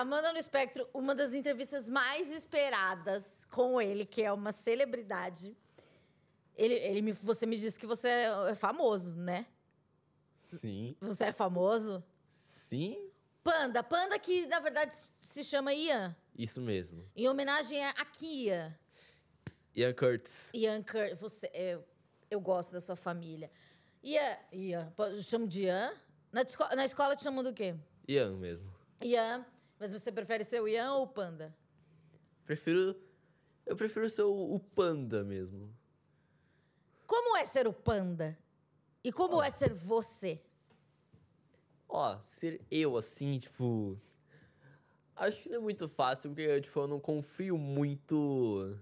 Amanda no Espectro, uma das entrevistas mais esperadas com ele, que é uma celebridade. Ele, ele me, você me disse que você é famoso, né? Sim. Você é famoso? Sim? Panda. Panda que, na verdade, se chama Ian. Isso mesmo. Em homenagem a Kia. Ian Curtis. Ian Cur você, eu, eu gosto da sua família. Ian, Ian, eu chamo de Ian? Na, na escola te chamam do quê? Ian mesmo. Ian. Mas você prefere ser o Ian ou o Panda? Prefiro. Eu prefiro ser o, o panda mesmo. Como é ser o Panda? E como é ser você? Ó, ser eu assim, tipo. Acho que não é muito fácil, porque tipo, eu não confio muito.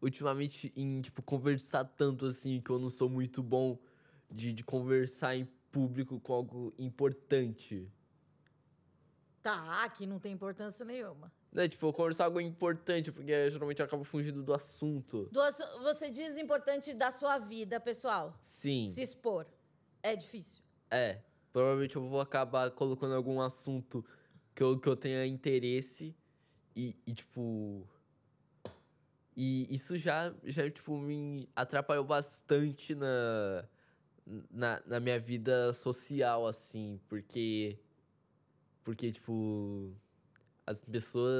Ultimamente em, tipo, conversar tanto assim, que eu não sou muito bom de, de conversar em público com algo importante. Tá, que não tem importância nenhuma. Né, tipo, conversar algo importante, porque geralmente eu acabo fugindo do assunto. Do assu- Você diz importante da sua vida, pessoal. Sim. Se expor. É difícil. É, provavelmente eu vou acabar colocando algum assunto que eu, que eu tenha interesse e, e, tipo. E isso já, já, tipo, me atrapalhou bastante na, na, na minha vida social, assim, porque. Porque, tipo. As pessoas.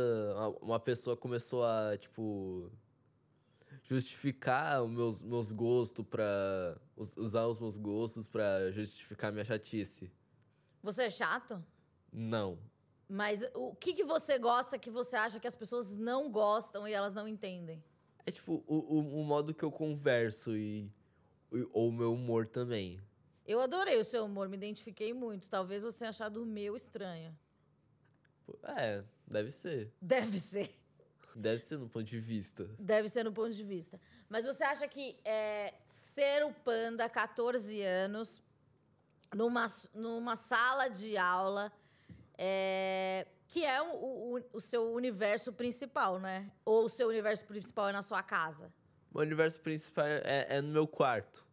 Uma pessoa começou a, tipo justificar os meus, meus gostos pra. us- usar os meus gostos pra justificar minha chatice. Você é chato? Não. Mas o que, que você gosta que você acha que as pessoas não gostam e elas não entendem? É tipo o, o, o modo que eu converso e, e- ou o meu humor também. Eu adorei o seu humor, me identifiquei muito. Talvez você tenha achado o meu estranho. É, deve ser. Deve ser. Deve ser no ponto de vista. Deve ser no ponto de vista. Mas você acha que é, ser o panda, 14 anos, numa, numa sala de aula, é, que é o, o- o seu universo principal, né? Ou o seu universo principal é na sua casa? Meu universo principal é, é no meu quarto.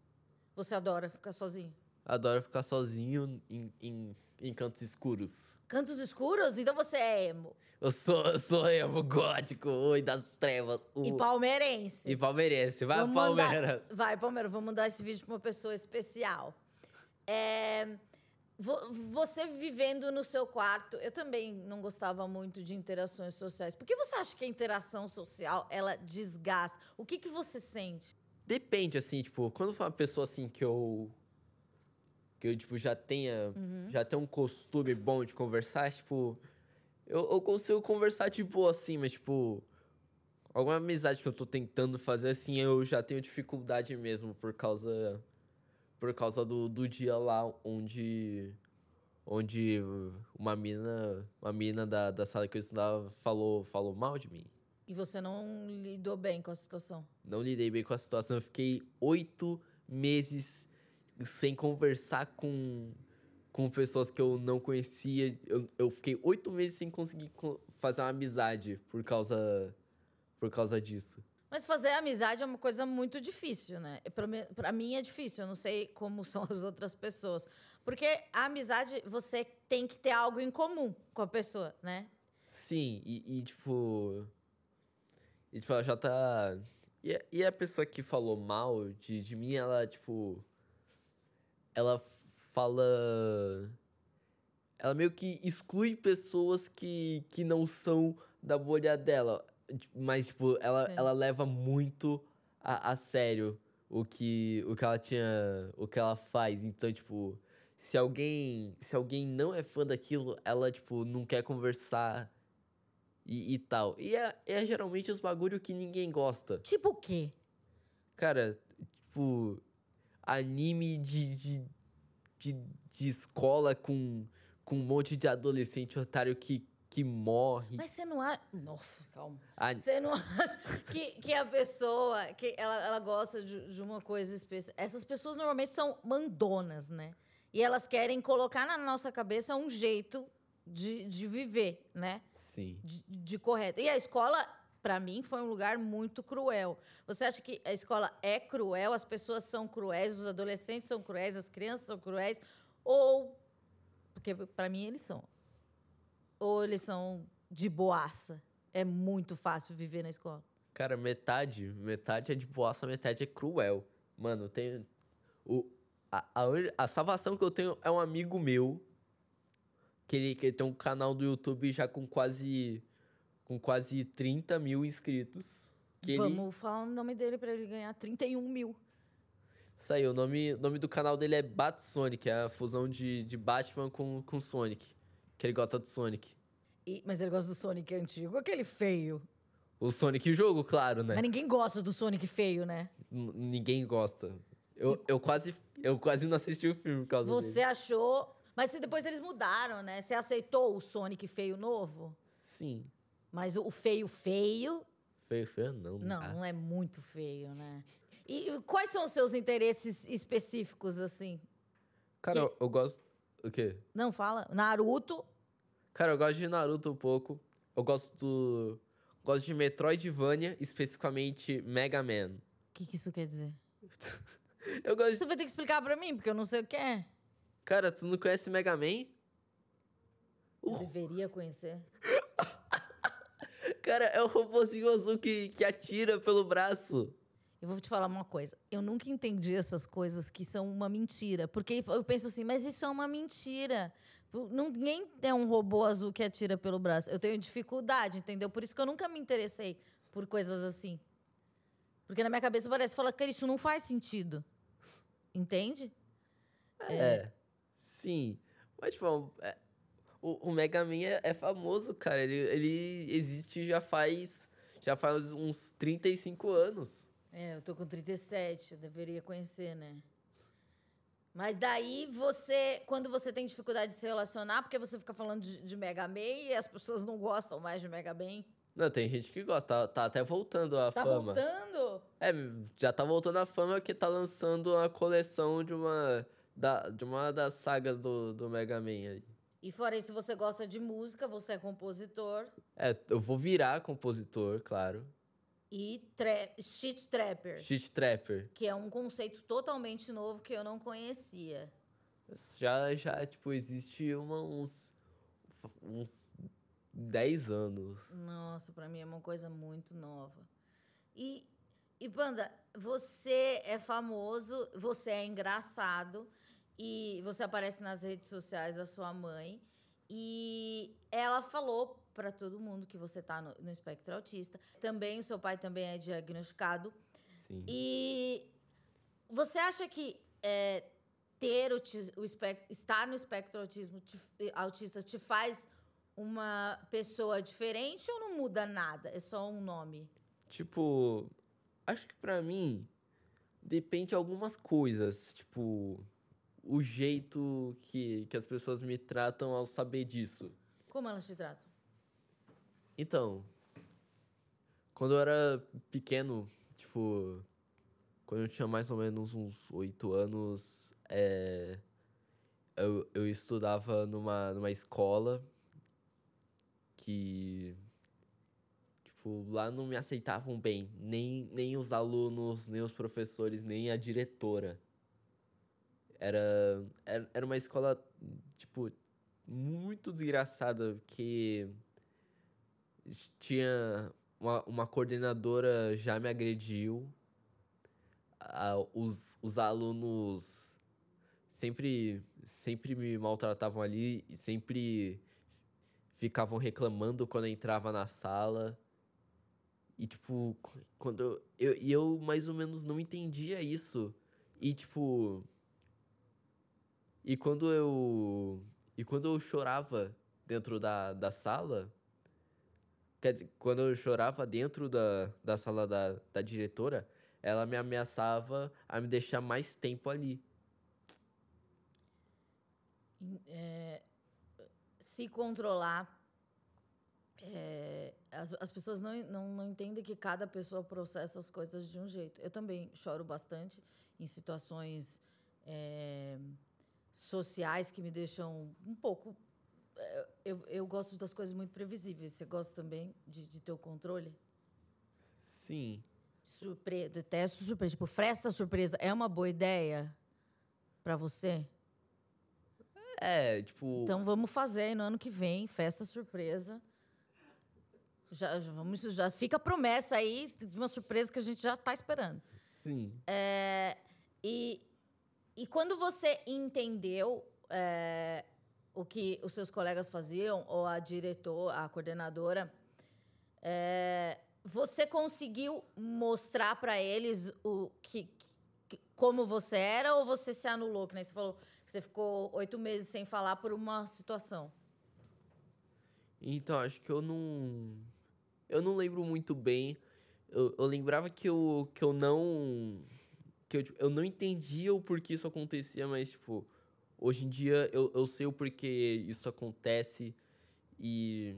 Você adora ficar sozinho? Adoro ficar sozinho em, em, em cantos escuros. Cantos escuros? Então você é emo. Eu sou, eu sou emo gótico, oi das trevas. O, E palmeirense. e palmeirense. Vai, Vamos Palmeiras. Mandar, vai, Palmeiras, vou mandar esse vídeo para uma pessoa especial. É, vo- você vivendo no seu quarto, eu também não gostava muito de interações sociais. Por que você acha que a interação social, ela desgasta? O que, que você sente? Depende, assim, tipo, quando for uma pessoa assim que eu. Que eu, tipo, já tenha. Já tenha um costume bom de conversar, tipo. Eu, eu consigo conversar, tipo, assim, mas, tipo. Alguma amizade que eu tô tentando fazer, assim, eu já tenho dificuldade mesmo por causa. Por causa do, do dia lá onde. Onde uma mina. Uma mina da, da sala que eu estudava falou, falou mal de mim. E você não lidou bem com a situação? Não lidei bem com a situação. Eu fiquei oito meses sem conversar com, com pessoas que eu não conhecia. Eu, eu fiquei oito meses sem conseguir co- fazer uma amizade por causa, por causa disso. Mas fazer amizade é uma coisa muito difícil, né? Pra mim, é difícil, eu não sei como são as outras pessoas. Porque a amizade, você tem que ter algo em comum com a pessoa, né? Sim, e, e, tipo. E tipo, ela já tá. E, a- e a pessoa que falou mal de, de mim, ela, tipo. Ela fala. Ela meio que exclui pessoas que, que não são da bolha dela. Mas, tipo, ela, Sim. ela leva muito a, a sério o que, o que ela tinha. O que ela faz. Então, tipo, se alguém. Se alguém não é fã daquilo, ela, tipo, não quer conversar e, e tal. E é, é geralmente os bagulho que ninguém gosta. Tipo o quê? Cara, tipo, anime de, de, de, de escola com, com um monte de adolescente otário que, que morre. Mas você não acha. Nossa, calma. A- Você não acha que, que a pessoa que ela, ela gosta de, de uma coisa específica? Essas pessoas normalmente são mandonas, né? E elas querem colocar na nossa cabeça um jeito de, de viver, né? Sim. de, de correto. E a escola, para mim, foi um lugar muito cruel. Você acha que a escola é cruel, as pessoas são cruéis, os adolescentes são cruéis, as crianças são cruéis? Ou. Porque, para mim, eles são. Ou eles são de boaça? É muito fácil viver na escola. Cara, metade, metade é de boaça, metade é cruel. Mano, tem. O, a, a, a salvação que eu tenho é um amigo meu. Que ele, que ele tem um canal do YouTube já com quase. Com quase 30 mil inscritos. Vamos ele, falar o nome dele pra ele ganhar 31 mil. Isso aí, o nome, nome do canal dele é Batsonic, é a fusão de, de Batman com, com Sonic. Que ele gosta do Sonic. E- mas ele gosta do Sonic antigo, aquele feio. O Sonic jogo, claro, né? Mas ninguém gosta do Sonic feio, né? N- Ninguém gosta. Eu, eu, quase, eu quase não assisti o filme por causa Você dele. achou. Mas depois eles mudaram, né? Você aceitou o Sonic feio novo? Sim. Mas o feio feio, Feio, feio, não. não, dá. não é muito feio, né? E, e quais são os seus interesses específicos, assim? Cara, que- eu, eu gosto. O quê? Não fala? Naruto. Cara, eu gosto de Naruto um pouco. Eu gosto. Gosto de Metroidvania, especificamente Mega Man. O que, que isso quer dizer? Eu gosto de. Você vai ter que explicar pra mim, porque eu não sei o que é. Cara, tu não conhece Mega Man? Eu Uh. deveria conhecer. Cara, é o robôzinho azul que, que atira pelo braço. Eu vou te falar uma coisa. Eu nunca entendi essas coisas que são uma mentira. Porque eu penso assim, mas isso é uma mentira. Ninguém é um robô azul que atira pelo braço. Eu tenho dificuldade, entendeu? Por isso que eu nunca me interessei por coisas assim. Porque na minha cabeça parece, fala, cara, isso não faz sentido. Entende? É. Sim. Mas, tipo, é- o, o Mega Man é, é famoso, cara. Ele, ele existe já faz. Já faz uns 35 anos. É, eu tô com 37, eu deveria conhecer, né? Mas daí você, quando você tem dificuldade de se relacionar, porque você fica falando de, de Mega Man e as pessoas não gostam mais de Mega Man. Não, tem gente que gosta. Tá, tá até voltando a Tá fama. voltando? É, já tá voltando a fama que tá lançando uma coleção de uma. Da, de uma das sagas do, do Mega Man aí. E fora isso, você gosta de música, você é compositor É, eu vou virar compositor, claro. e tra shit trapper, Shit Trapper. que é um conceito totalmente novo que eu não conhecia. Já, já, tipo, existe uma, uns. uns 10 anos. Nossa, pra mim é uma coisa muito nova. E, e Panda, você é famoso, você é engraçado e você aparece nas redes sociais da sua mãe e ela falou pra todo mundo que você tá no, no espectro autista. Também o seu pai também é diagnosticado. Sim. E você acha que é, ter o, o espec- estar no espectro autismo te- autista te faz uma pessoa diferente ou não muda nada? É só um nome? Tipo, acho que pra mim depende de algumas coisas. Tipo, o jeito que, que as pessoas me tratam ao saber disso. Como elas te tratam? Então, quando eu era pequeno, tipo, quando eu tinha mais ou menos uns oito anos, é, eu, eu estudava numa, numa escola que, tipo, lá não me aceitavam bem, nem, nem os alunos, nem os professores, nem a diretora. Era, era, uma escola, tipo, muito desgraçada, que tinha uma, uma coordenadora já me agrediu. Ah, os, os alunos sempre, sempre me maltratavam ali e sempre ficavam reclamando quando eu entrava na sala. E, tipo, qu- quando eu, eu, eu mais ou menos não entendia isso. E, tipo. E quando eu. E quando eu chorava dentro da, da sala. Quer dizer, quando eu chorava dentro da, da sala da, da diretora, ela me ameaçava a me deixar mais tempo ali. É, se controlar. é, as, as pessoas não, não, não entendem que cada pessoa processa as coisas de um jeito. Eu também choro bastante em situações é, sociais que me deixam um pouco. é, Eu, eu gosto das coisas muito previsíveis. Você gosta também de, de ter o controle? Sim. Surpresa, detesto surpresa. Tipo, fresta surpresa é uma boa ideia pra você? É, tipo. Então vamos fazer aí no ano que vem, festa surpresa. Já, já vamos, já fica a promessa aí de uma surpresa que a gente já está esperando. Sim. É, e, e quando você entendeu é, o que os seus colegas faziam, ou a diretora, a coordenadora, é, você conseguiu mostrar para eles o que, que- como você era ou você se anulou? Que nem você falou que você ficou oito meses sem falar por uma situação. Então, acho que eu não. Eu não lembro muito bem. Eu, eu lembrava que eu, que eu não. Que eu, tipo, eu não entendia o porquê isso acontecia, mas, tipo, hoje em dia eu, eu sei o porquê isso acontece. E.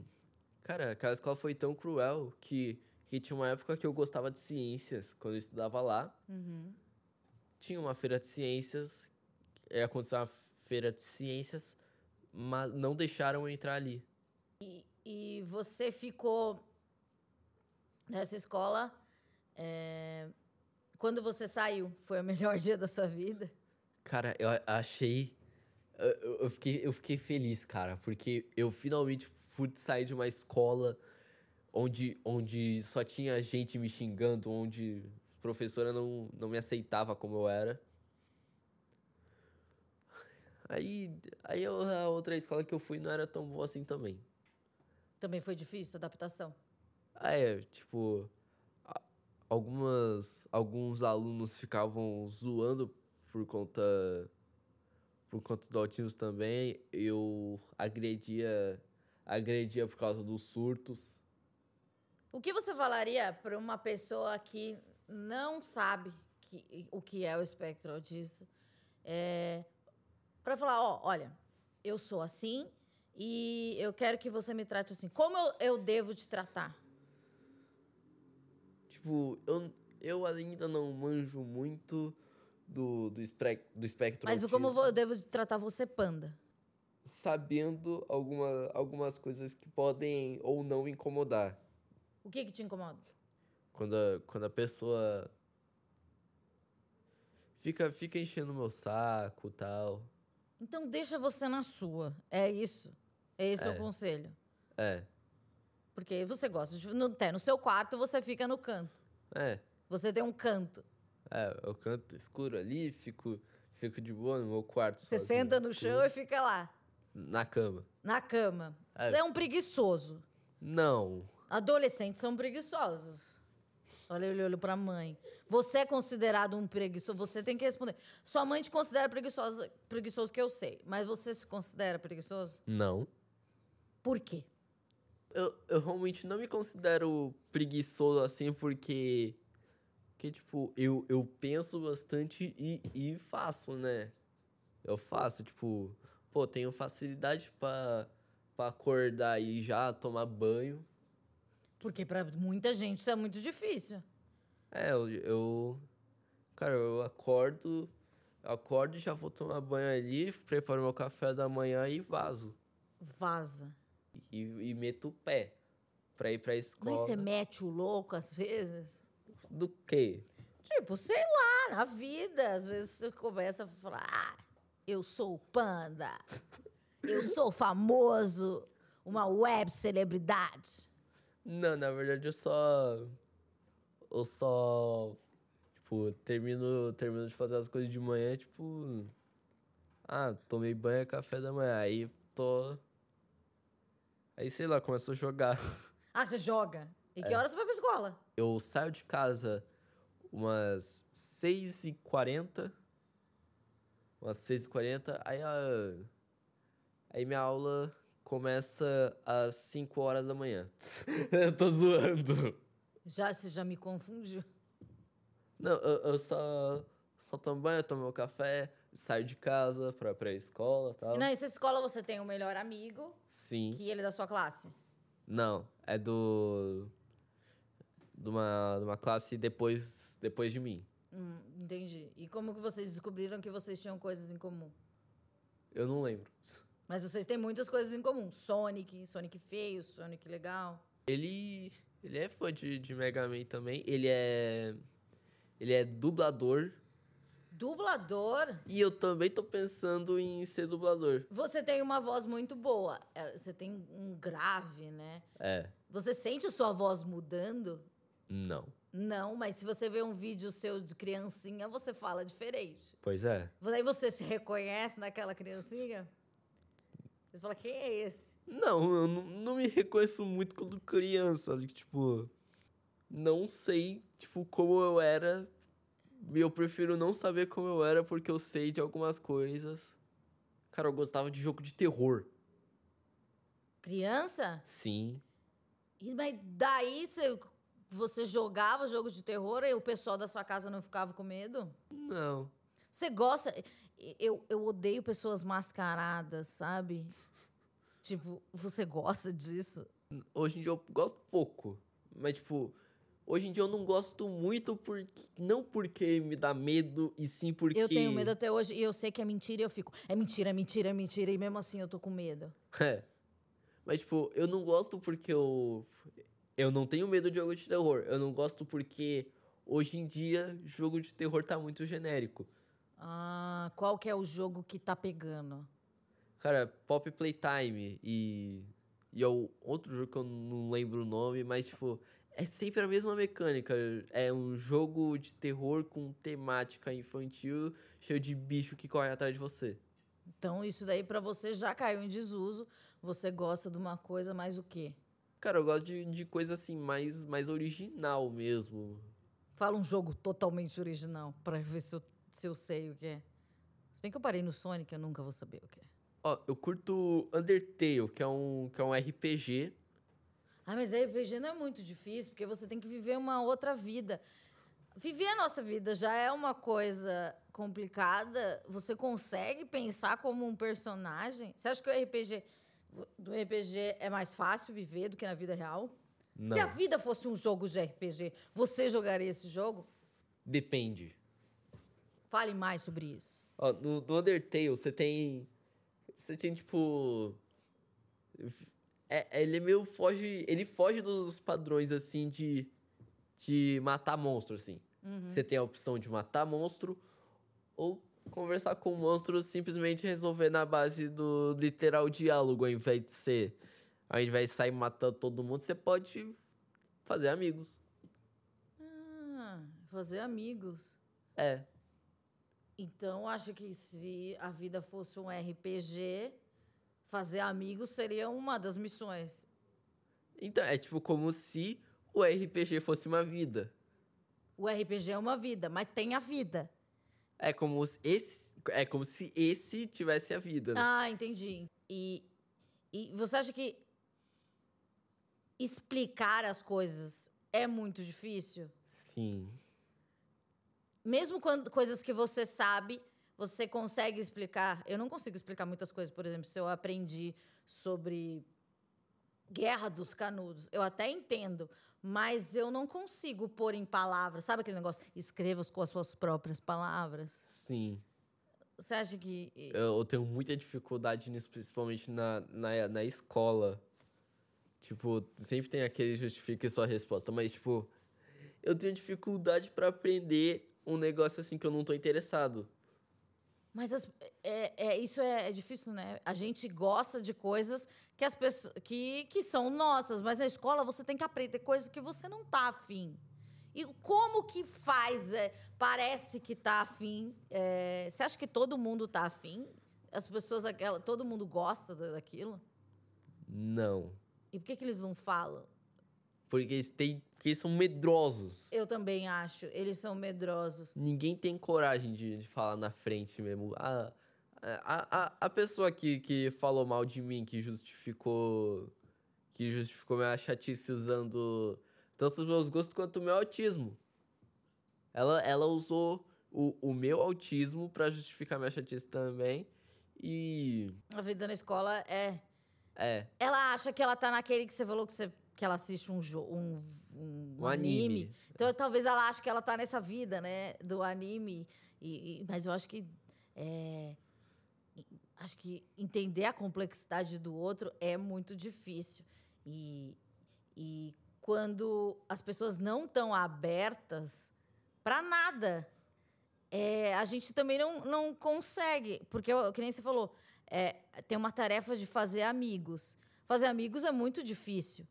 Cara, aquela escola foi tão cruel que, que tinha uma época que eu gostava de ciências, quando eu estudava lá. Tinha uma feira de ciências, ia acontecer uma feira de ciências, mas não deixaram eu entrar ali. E você ficou nessa escola. é, Quando você saiu, foi o melhor dia da sua vida? Cara, eu achei. eu- fiquei, eu fiquei feliz, cara, porque eu finalmente pude sair de uma escola onde, onde só tinha gente me xingando, onde a professora não, não me aceitava como eu era. Aí, aí eu- a outra escola que eu fui não era tão boa assim também. Também foi difícil a adaptação. Ah, é, tipo, algumas, alguns alunos ficavam zoando por conta, por conta do autismo também. Eu agredia, agredia por causa dos surtos. O que você falaria para uma pessoa que não sabe que- o que é o espectro autista? É, para falar, ó, olha, eu sou assim e eu quero que você me trate assim. Como eu, eu devo te tratar? Tipo, eu, eu ainda não manjo muito do, do, espre- do espectro Mas como eu devo tratar você, panda? sabendo alguma, algumas coisas que podem ou não incomodar. O que que te incomoda? Quando a, quando a pessoa fica, fica enchendo o meu saco e tal. Então deixa você na sua. É isso. Esse é, o É. conselho. É, Porque você gosta de. No, até no seu quarto você fica no canto. é, Você tem um canto. é. Eu canto escuro ali, fico, fico de boa no meu quarto. Você sozinho, senta no escuro, chão e fica lá, Na cama. na cama. É. Você é um preguiçoso. Não. Adolescentes são preguiçosos. Olha, ele olhou pra mãe. Você é considerado um preguiçoso? Você tem que responder. Sua mãe te considera preguiçoso, preguiçoso que eu sei. Mas você se considera preguiçoso? Não. Por quê? Eu, eu realmente não me considero preguiçoso assim porque. Porque, tipo, eu, eu penso bastante e, e faço, né? Eu faço, tipo, pô, tenho facilidade pra, pra acordar e já tomar banho. Porque pra muita gente isso é muito difícil. É, eu, eu. Cara, eu acordo. Eu acordo e já vou tomar banho ali, preparo meu café da manhã e vazo. Vaza. E, e meto o pé pra ir pra escola. Mas você mete o louco às vezes? Do quê? Tipo, sei lá, na vida. Às vezes você começa a falar: ah, eu sou o panda. Eu sou famoso. Uma web celebridade. Não, na verdade eu só. Eu só. Tipo, termino, termino de fazer as coisas de manhã, tipo. Ah, tomei banho, é café da manhã. Aí tô. Aí sei lá, começo a jogar. Ah, você joga. E É. que horas você vai pra escola? Eu saio de casa umas 6h40. Umas 6h40. Aí a. Aí minha aula começa às 5 horas da manhã. eu tô zoando. Já, você já me confundiu. Não, eu, eu só, só tomo banho, tomo meu café, saio de casa pra, pra escola e tal. E nessa escola você tem um melhor amigo, Sim. que ele é da sua classe. Não, é do. De uma, de uma classe depois, depois de mim. Hum, entendi. E como que vocês descobriram que vocês tinham coisas em comum? Eu não lembro. Mas vocês têm muitas coisas em comum. Sonic, Sonic feio, Sonic legal. Ele. Ele é fã de, de Mega Man também. Ele é. Ele é dublador. Dublador? E eu também tô pensando em ser dublador. Você tem uma voz muito boa. É, Você tem um grave, né? É. Você sente a sua voz mudando? Não. Não, mas se você vê um vídeo seu de criancinha, você fala diferente. Pois é. Daí você se reconhece naquela criancinha? Você fala, quem é esse? Não, eu não, não me reconheço muito quando criança. Tipo, não sei, tipo, como eu era. Eu prefiro não saber como eu era porque eu sei de algumas coisas. Cara, eu gostava de jogo de terror. Criança? Sim. E, mas daí você, você jogava jogo de terror e o pessoal da sua casa não ficava com medo? Não. Você gosta. Eu, eu odeio pessoas mascaradas, sabe? Tipo, você gosta disso? Hoje em dia eu gosto pouco. Mas, tipo, hoje em dia eu não gosto muito porque. Não porque me dá medo, e sim porque. Eu tenho medo até hoje e eu sei que é mentira e eu fico. É mentira, é mentira, é mentira. E mesmo assim eu tô com medo. É. Mas, tipo, eu não gosto porque eu. Eu não tenho medo de jogo de terror. Eu não gosto porque hoje em dia jogo de terror tá muito genérico. Ah, qual que é o jogo que tá pegando? Cara, Pop Playtime e. E é o outro jogo que eu não lembro o nome, mas, tipo, é sempre a mesma mecânica. É um jogo de terror com temática infantil, cheio de bicho que corre atrás de você. Então, isso daí pra você já caiu em desuso. Você gosta de uma coisa mais o quê? Cara, eu gosto de, de coisa assim, mais, mais original mesmo. Fala um jogo totalmente original pra ver se eu, se eu sei o que é. Se bem que eu parei no Sonic, eu nunca vou saber o que é. Ó, eu curto Undertale, que é um, que é um RPG. Ah, mas RPG não é muito difícil, porque você tem que viver uma outra vida. Viver a nossa vida já é uma coisa complicada. Você consegue pensar como um personagem? Você acha que o RPG do RPG é mais fácil viver do que na vida real? Não. Se a vida fosse um jogo de RPG, você jogaria esse jogo? Depende. Fale mais sobre isso. Ó, no, no Undertale, você tem. Você tem, tipo. É, ele é meio foge. Ele foge dos padrões, assim, de. De matar monstro, assim. Você tem a opção de matar monstro ou conversar com o monstro simplesmente resolver na base do literal diálogo, ao invés de ser. Ao invés de sair matando todo mundo, você pode fazer amigos. Ah, fazer amigos. É. Então, acho que se a vida fosse um RPG, fazer amigos seria uma das missões. Então, é tipo como se o RPG fosse uma vida. O RPG é uma vida, mas tem a vida. É como se esse, é como se esse tivesse a vida. né? Ah, entendi. E, e você acha que explicar as coisas é muito difícil? Sim. Mesmo quando coisas que você sabe, você consegue explicar. Eu não consigo explicar muitas coisas, por exemplo, se eu aprendi sobre Guerra dos Canudos, eu até entendo, mas eu não consigo pôr em palavras. Sabe aquele negócio? Escreva com as suas próprias palavras. Sim. Você acha que Eu, tenho muita dificuldade nisso, principalmente na, na, na escola. Tipo, sempre tem aquele justifique sua resposta, mas, tipo, eu tenho dificuldade pra aprender um negócio assim que eu não tô interessado. Mas as- é, é- isso é, é difícil, né? A gente gosta de coisas que, as pessoas, que, que são nossas, mas na escola você tem que aprender coisas que você não tá afim. E como que faz? é, parece que tá afim. é, você acha que todo mundo tá afim? As pessoas, aquela, todo mundo gosta da- daquilo? Não. E por que, que eles não falam? Porque eles, têm, porque eles são medrosos. Eu também acho. Eles são medrosos. Ninguém tem coragem de, de falar na frente mesmo. A, a, a, a pessoa que, que falou mal de mim, que justificou. Que justificou minha chatice usando tanto os meus gostos quanto o meu autismo. Ela, ela usou o, o meu autismo pra justificar minha chatice também. E. A vida na escola é. É. Ela acha que ela tá naquele que você falou que, você, que ela assiste um, jo- um, um, Um anime. Então talvez ela ache que ela tá nessa vida, né? Do anime. E, e- mas eu acho que. é, acho que entender a complexidade do outro é muito difícil. E, e quando as pessoas não estão abertas para nada, é, a gente também não, não consegue, porque, que nem você falou, é, tem uma tarefa de fazer amigos. Fazer amigos é muito difícil.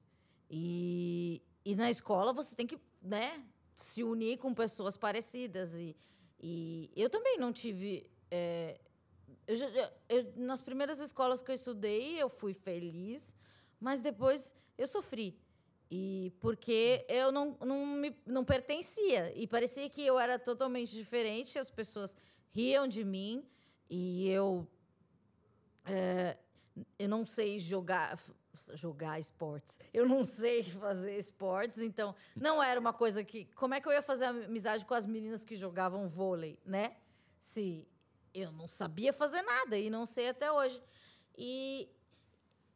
E, e na escola você tem que né, se unir com pessoas parecidas. E, e eu também não tive. é, eu eu- nas primeiras escolas que eu estudei, eu fui feliz, mas depois eu sofri. E porque eu não, não, me, não pertencia. E parecia que eu era totalmente diferente, as pessoas riam de mim e eu. é, eu não sei jogar, jogar esportes. Eu não sei fazer esportes, então não era uma coisa que. Como é que eu ia fazer amizade com as meninas que jogavam vôlei, né? Se eu não sabia fazer nada e não sei até hoje. E,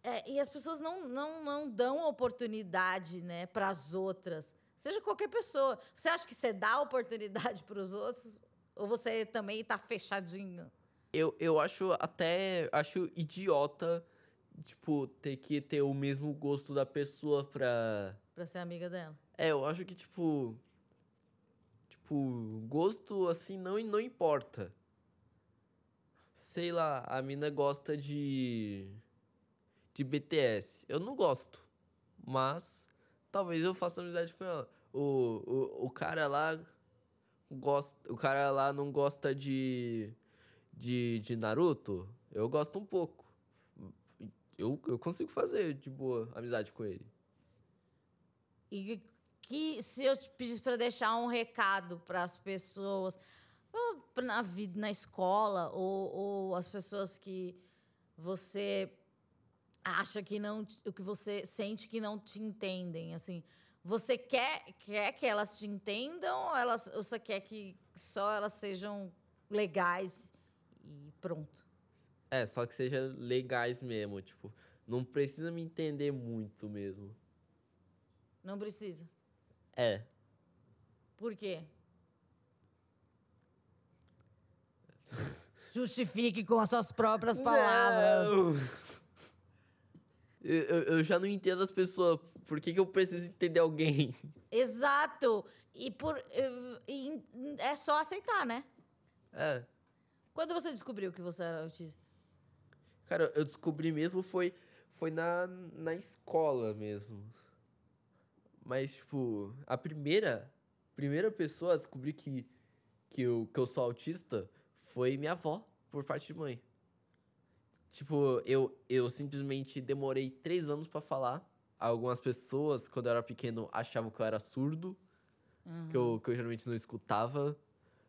é, e as pessoas não, não, não dão oportunidade né, para as outras, seja qualquer pessoa. Você acha que você dá oportunidade para os outros ou você também está fechadinho? Eu, eu acho até. Acho idiota, tipo, ter que ter o mesmo gosto da pessoa pra. Para ser amiga dela? É, eu acho que, tipo. Tipo, gosto assim não, não importa. Sei lá, a mina gosta de. de BTS. Eu não gosto. Mas talvez eu faça amizade com ela. O, o, o cara lá. Gosta, o cara lá não gosta de. de, de Naruto. Eu gosto um pouco. Eu, eu consigo fazer de boa amizade com ele. E que se eu te pedisse para deixar um recado para as pessoas na vida, na escola, ou, ou as pessoas que você acha que não, o que você sente que não te entendem, assim, você quer, quer que elas te entendam ou elas, ou você quer que só elas sejam legais e pronto? É, só que seja legais mesmo, tipo, não precisa me entender muito mesmo. Não precisa. É, Por quê? Justifique com as suas próprias palavras. Não! Eu, eu, eu já não entendo as pessoas. Por que, que eu preciso entender alguém? Exato. E por eh, e é só aceitar, né? É. Quando você descobriu que você era autista? Cara, eu descobri mesmo foi, foi na, na escola mesmo. Mas, tipo, a primeira, primeira pessoa a descobrir que, que, eu, que eu sou autista foi minha avó, por parte de mãe. Tipo, eu, eu simplesmente demorei três anos pra falar. Algumas pessoas, quando eu era pequeno, achavam que eu era surdo, que, eu, que eu geralmente não escutava.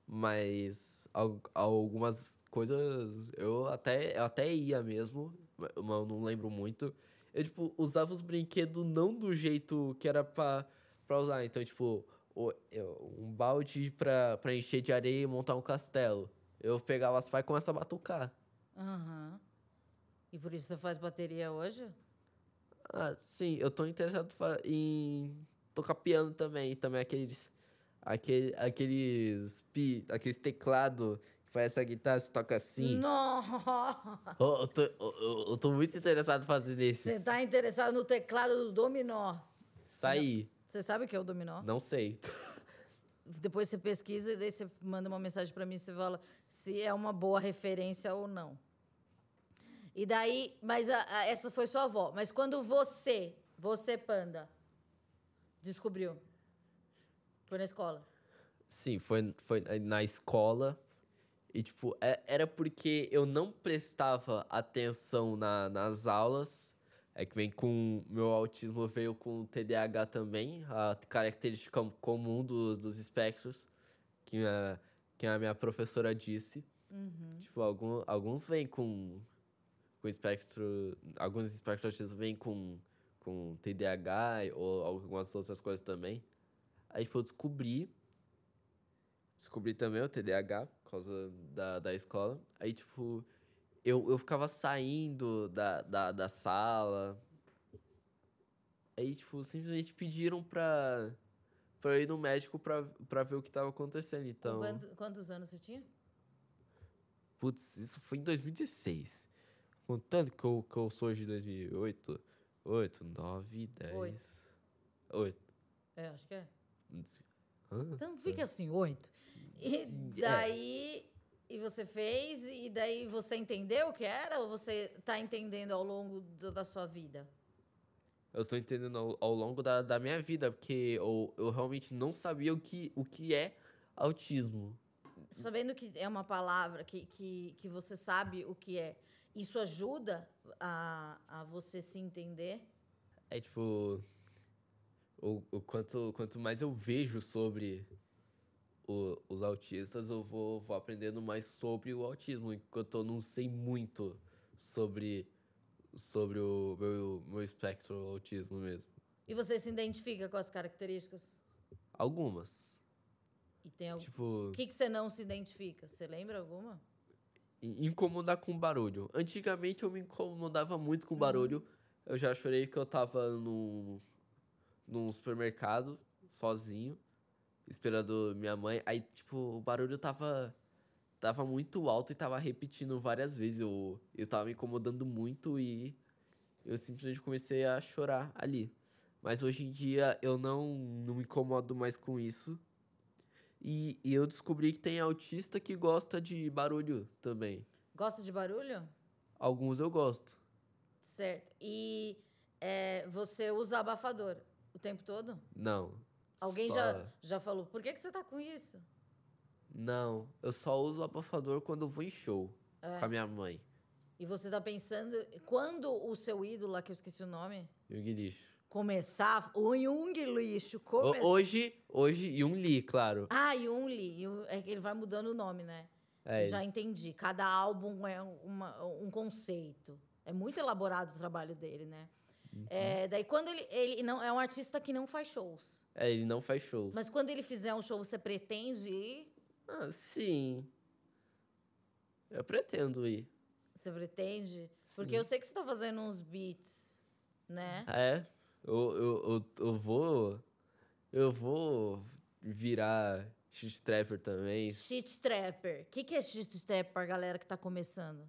Mas al- algumas coisas eu até, eu até ia mesmo, mas eu não lembro muito. Eu, tipo, usava os brinquedos não do jeito que era pra, pra usar. Então, tipo, um balde pra, pra encher de areia e montar um castelo. Eu pegava as pás e começava a batucar. Aham. E por isso você faz bateria hoje? Ah, sim, eu tô interessado em tocar piano também. Também aqueles. Aquele, aqueles. Pi, aqueles teclado que parece a guitarra, se toca assim. Nossa! Eu, eu tô, eu, eu- tô muito interessado em fazer desses. Você tá interessado no teclado do dominó. Sair. Você sabe o que é o dominó? Não sei. Depois você pesquisa e daí você manda uma mensagem para mim e você fala se é uma boa referência ou não. E daí, mas a- a- essa foi sua avó. Mas quando você, você panda, descobriu? Foi na escola. Sim, foi, foi na escola. E, tipo, é- era porque eu não prestava atenção na, nas aulas. É que vem com. Meu autismo veio com TDAH também, a característica comum dos, dos espectros, que a, que a minha professora disse. Tipo, algum, alguns vêm com, com espectro. Alguns espectros autistas vêm com, com TDAH ou algumas outras coisas também. Aí, tipo, eu descobri. Descobri também o TDAH causa da, da escola. Aí, tipo, eu, eu ficava saindo da, da, da sala. Aí, tipo, simplesmente pediram pra, pra eu ir no médico pra, pra ver o que tava acontecendo. Então, Quanto- quantos anos você tinha? putz, isso foi em 2016. Contando que eu, que eu sou de 2008. 8, 9, 10. Oito. 8. É, acho que é. Hã? Então fica assim, oito. E daí. E você fez, e daí você entendeu o que era? Ou você tá entendendo ao longo do- da sua vida? Eu tô entendendo ao, ao longo da, da minha vida, porque eu, eu realmente não sabia o que, o que é autismo. Sabendo que é uma palavra que, que, que você sabe o que é, isso ajuda a, a você se entender? É tipo. O, o quanto, quanto mais eu vejo sobre o- os autistas, eu vou, vou aprendendo mais sobre o autismo, enquanto eu não sei muito sobre, sobre o meu, meu espectro autismo mesmo. E você se identifica com as características? Algumas. E tem algum... Tipo, O que, que você não se identifica? Você lembra alguma? in- incomodar com barulho. Antigamente eu me incomodava muito com barulho. Eu já chorei que eu tava num, num supermercado, sozinho, esperando minha mãe. Aí, tipo, o barulho tava, tava muito alto e tava repetindo várias vezes. Eu, eu tava me incomodando muito e eu simplesmente comecei a chorar ali. Mas hoje em dia eu não, não me incomodo mais com isso. E, e eu descobri que tem autista que gosta de barulho também. Gosta de barulho? Alguns eu gosto. Certo. E é, você usa abafador o tempo todo? Não. Alguém só- já, já falou, por que, que você tá com isso? Não, eu só uso o abafador quando eu vou em show É. com a minha mãe. E você tá pensando, quando o seu ídolo, lá que eu esqueci o nome, E o Guilixo. começar, o Jung Lixo começar... Hoje, hoje, um Lee, claro. Ah, Jung Jung- é que ele vai mudando o nome, né? É, Já entendi. Cada álbum é uma- um conceito. É muito elaborado o trabalho dele, né? Uhum. É, daí quando ele, ele não é um artista que não faz shows. é, ele não faz shows. Mas quando ele fizer um show, você pretende ir? Ah, sim. Eu pretendo ir. Você pretende? Porque Sim. eu sei que você tá fazendo uns beats, né? É, eu, eu, eu, eu vou. Eu vou virar shit trapper também. Shit Trapper. O que, que é Shit Trapper pra galera que tá começando?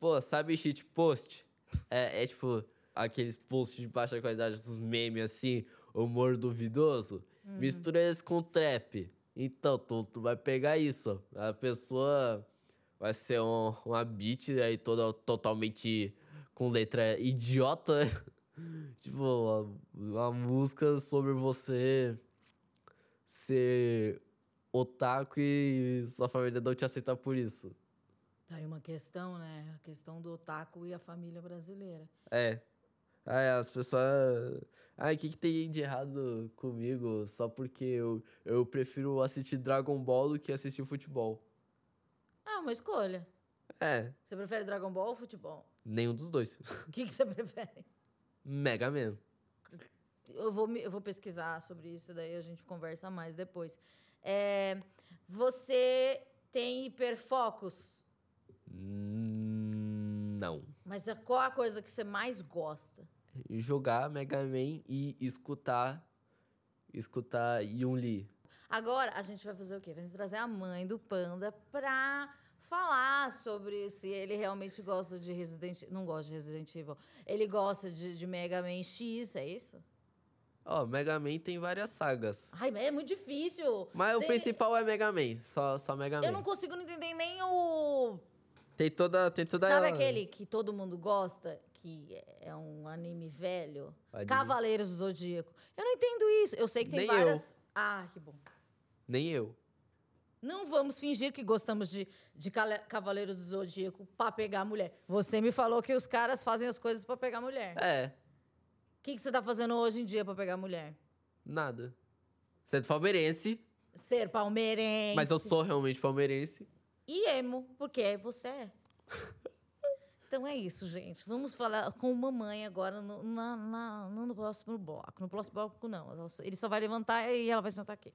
Pô, sabe shit post? É, é tipo aqueles posts de baixa qualidade dos memes assim, humor duvidoso. Mistura isso com trap. Então, tu, tu vai pegar isso. A pessoa vai ser um, uma beat aí toda totalmente com letra idiota. tipo, uma, uma música sobre você ser otaku e sua família não te aceitar por isso. Tá aí uma questão, né? A questão do otaku e a família brasileira. É. Aí as pessoas. Ai, o que, que tem de errado comigo só porque eu, eu prefiro assistir Dragon Ball do que assistir futebol? Ah, uma escolha. É, Você prefere Dragon Ball ou futebol? nenhum dos dois. O que, que você prefere? Mega Man. Eu vou, eu vou pesquisar sobre isso, daí a gente conversa mais depois. É, você tem hiperfocos, Hum, Não. Mas a- qual a coisa que você mais gosta? Jogar Mega Man e escutar. Escutar Yun Lee. Agora, a gente vai fazer o quê? Vamos trazer a mãe do Panda pra falar sobre se ele realmente gosta de Resident Não gosta de Resident Evil. Ele gosta de, de Mega Man X, é isso? Ó, Mega Man tem várias sagas. Ai, mas é muito difícil. Mas o Tem- principal é Mega Man. Só, só Mega Man. Eu não consigo entender nem o Tem toda. Tem toda Sabe aquele que todo mundo gosta, que é um anime velho? Dizer. Cavaleiros do Zodíaco. Eu não entendo isso. Eu sei que tem Nem várias. Ah, que bom. Nem eu. Não vamos fingir que gostamos de, de Cavaleiros do Zodíaco pra pegar mulher. Você me falou que os caras fazem as coisas pra pegar mulher. É, O que, que você tá fazendo hoje em dia pra pegar mulher? nada. Você é palmeirense, Ser palmeirense. mas eu sou realmente palmeirense. E emo, porque você é. Então é isso, gente. Vamos falar com mamãe agora no, na, na- no próximo bloco. No próximo bloco, não. Ele só vai levantar e ela vai sentar aqui.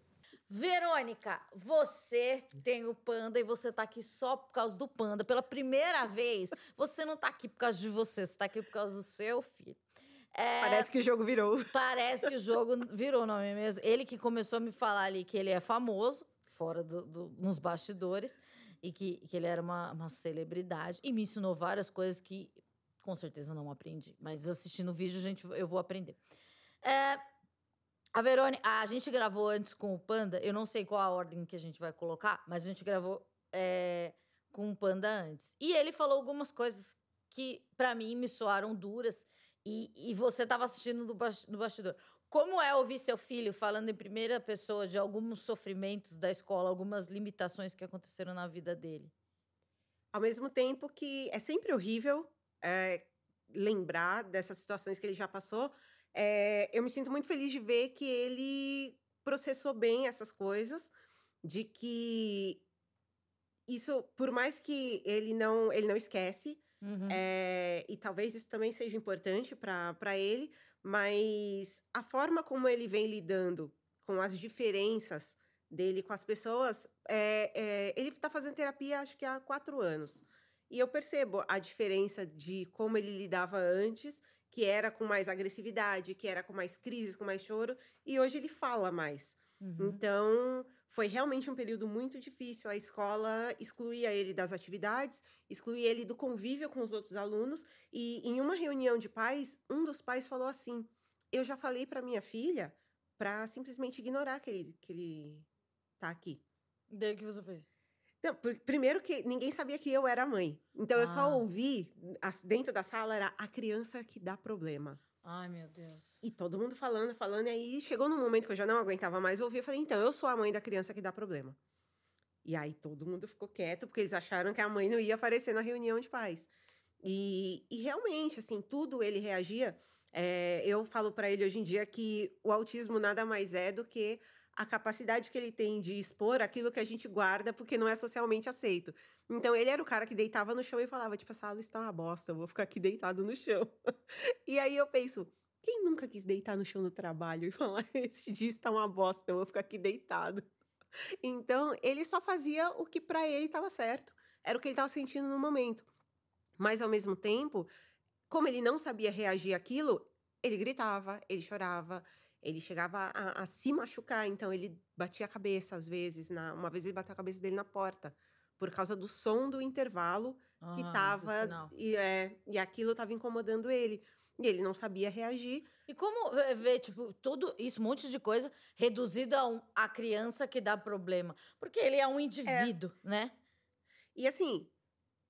Verônica, você tem o panda e você tá aqui só por causa do panda. Pela primeira vez, você não tá aqui por causa de você, você tá aqui por causa do seu filho. É, Parece que o jogo virou. Parece que o jogo virou, não é mesmo? Ele que começou a me falar ali que ele é famoso, fora do, do- nos bastidores, e que, que ele era uma, uma celebridade, e me ensinou várias coisas que com certeza não aprendi. Mas assistindo o vídeo, gente, eu vou aprender. É, A Verônica, a gente gravou antes com o Panda, eu não sei qual a ordem que a gente vai colocar, mas a gente gravou é, com o Panda antes. E ele falou algumas coisas que, para mim, me soaram duras. E, e você estava assistindo do bastidor. Como é ouvir seu filho falando em primeira pessoa de alguns sofrimentos da escola, algumas limitações que aconteceram na vida dele? Ao mesmo tempo que é sempre horrível é, lembrar dessas situações que ele já passou, é, eu me sinto muito feliz de ver que ele processou bem essas coisas, de que isso, por mais que ele não, ele não esquece, uhum. é, e talvez isso também seja importante para ele, mas a forma como ele vem lidando com as diferenças dele com as pessoas, é, é, ele está fazendo terapia acho que há quatro anos. E eu percebo a diferença de como ele lidava antes que era com mais agressividade, que era com mais crises, com mais choro, e hoje ele fala mais. Uhum. Então, foi realmente um período muito difícil. A escola excluía ele das atividades, excluía ele do convívio com os outros alunos, e em uma reunião de pais, um dos pais falou assim: Eu já falei para minha filha para simplesmente ignorar que ele, que ele tá aqui. Daí o que você fez? Não, primeiro que ninguém sabia que eu era mãe. Então ah. eu só ah. ouvi dentro da sala era a criança que dá problema. Ai, meu Deus. E todo mundo falando, falando, e aí chegou num momento que eu já não aguentava mais ouvir, eu falei, então, eu sou a mãe da criança que dá problema. E aí todo mundo ficou quieto, porque eles acharam que a mãe não ia aparecer na reunião de pais. E, e realmente, assim, tudo ele reagia. É, eu falo para ele hoje em dia que o autismo nada mais é do que a capacidade que ele tem de expor aquilo que a gente guarda porque não é socialmente aceito. Então ele era o cara que deitava no chão e falava, tipo, essa aula está uma bosta, eu vou ficar aqui deitado no chão. e aí eu penso, quem nunca quis deitar no chão do trabalho e falar, esse dia está uma bosta, eu vou ficar aqui deitado. Então, ele só fazia o que para ele estava certo, era o que ele estava sentindo no momento. Mas ao mesmo tempo, como ele não sabia reagir àquilo, ele gritava, ele chorava, ele chegava a, a, se machucar, então ele batia a cabeça às vezes. Na, uma vez ele bateu a cabeça dele na porta, por causa do som do intervalo ah, que tava. E, é, e aquilo estava incomodando ele. E ele não sabia reagir. E como ver, tipo, tudo isso, um monte de coisa, reduzido a, um, a criança que dá problema? Porque ele é um indivíduo, é. né? E assim,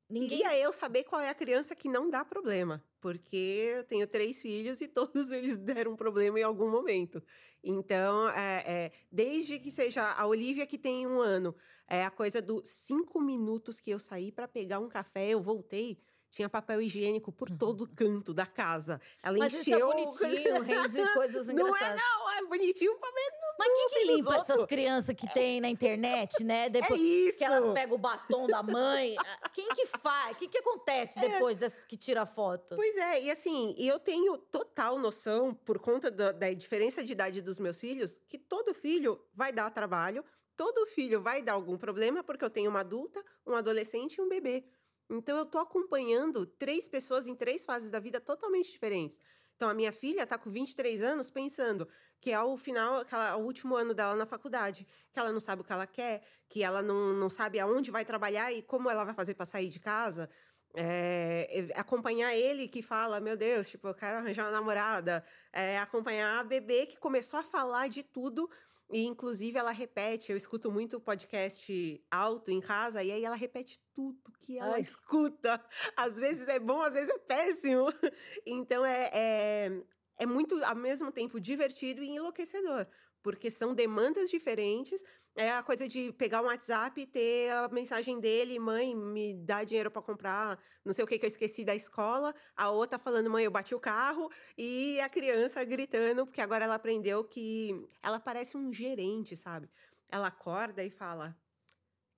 Ninguém... Queria eu saber qual é a criança que não dá problema, porque eu tenho três filhos e todos eles deram problema em algum momento. Então, é, é, desde que seja a Olivia que tem um ano, é a coisa do cinco minutos que eu saí para pegar um café, eu voltei, tinha papel higiênico por todo uhum. canto da casa. Ela Mas encheu... isso é bonitinho, rende coisas engraçadas. Não é, não, é bonitinho pra ver no Mas quem que limpa essas crianças que tem na internet, né? É depois é isso. que elas pegam o batom da mãe. Quem que faz? O que, que acontece é. depois dessa que tira a foto? Pois é, e assim, eu tenho total noção, por conta da, da diferença de idade dos meus filhos, que todo filho vai dar trabalho, todo filho vai dar algum problema, porque eu tenho uma adulta, um adolescente e um bebê. Então eu tô acompanhando três pessoas em três fases da vida totalmente diferentes. Então a minha filha tá com 23 anos pensando que é o final, o último ano dela na faculdade, que ela não sabe o que ela quer, que ela não, não sabe aonde vai trabalhar e como ela vai fazer para sair de casa. É, acompanhar ele que fala, meu Deus, tipo, eu quero arranjar uma namorada. É, acompanhar a bebê que começou a falar de tudo e, inclusive, ela repete. Eu escuto muito podcast alto em casa, e aí ela repete tudo que ela Ai. escuta. Às vezes é bom, às vezes é péssimo. Então, é, é, é muito, ao mesmo tempo, divertido e enlouquecedor porque são demandas diferentes. É a coisa de pegar um WhatsApp e ter a mensagem dele, mãe, me dá dinheiro para comprar, não sei o que que eu esqueci da escola. A outra falando, mãe, eu bati o carro. E a criança gritando, porque agora ela aprendeu que ela parece um gerente, sabe? Ela acorda e fala: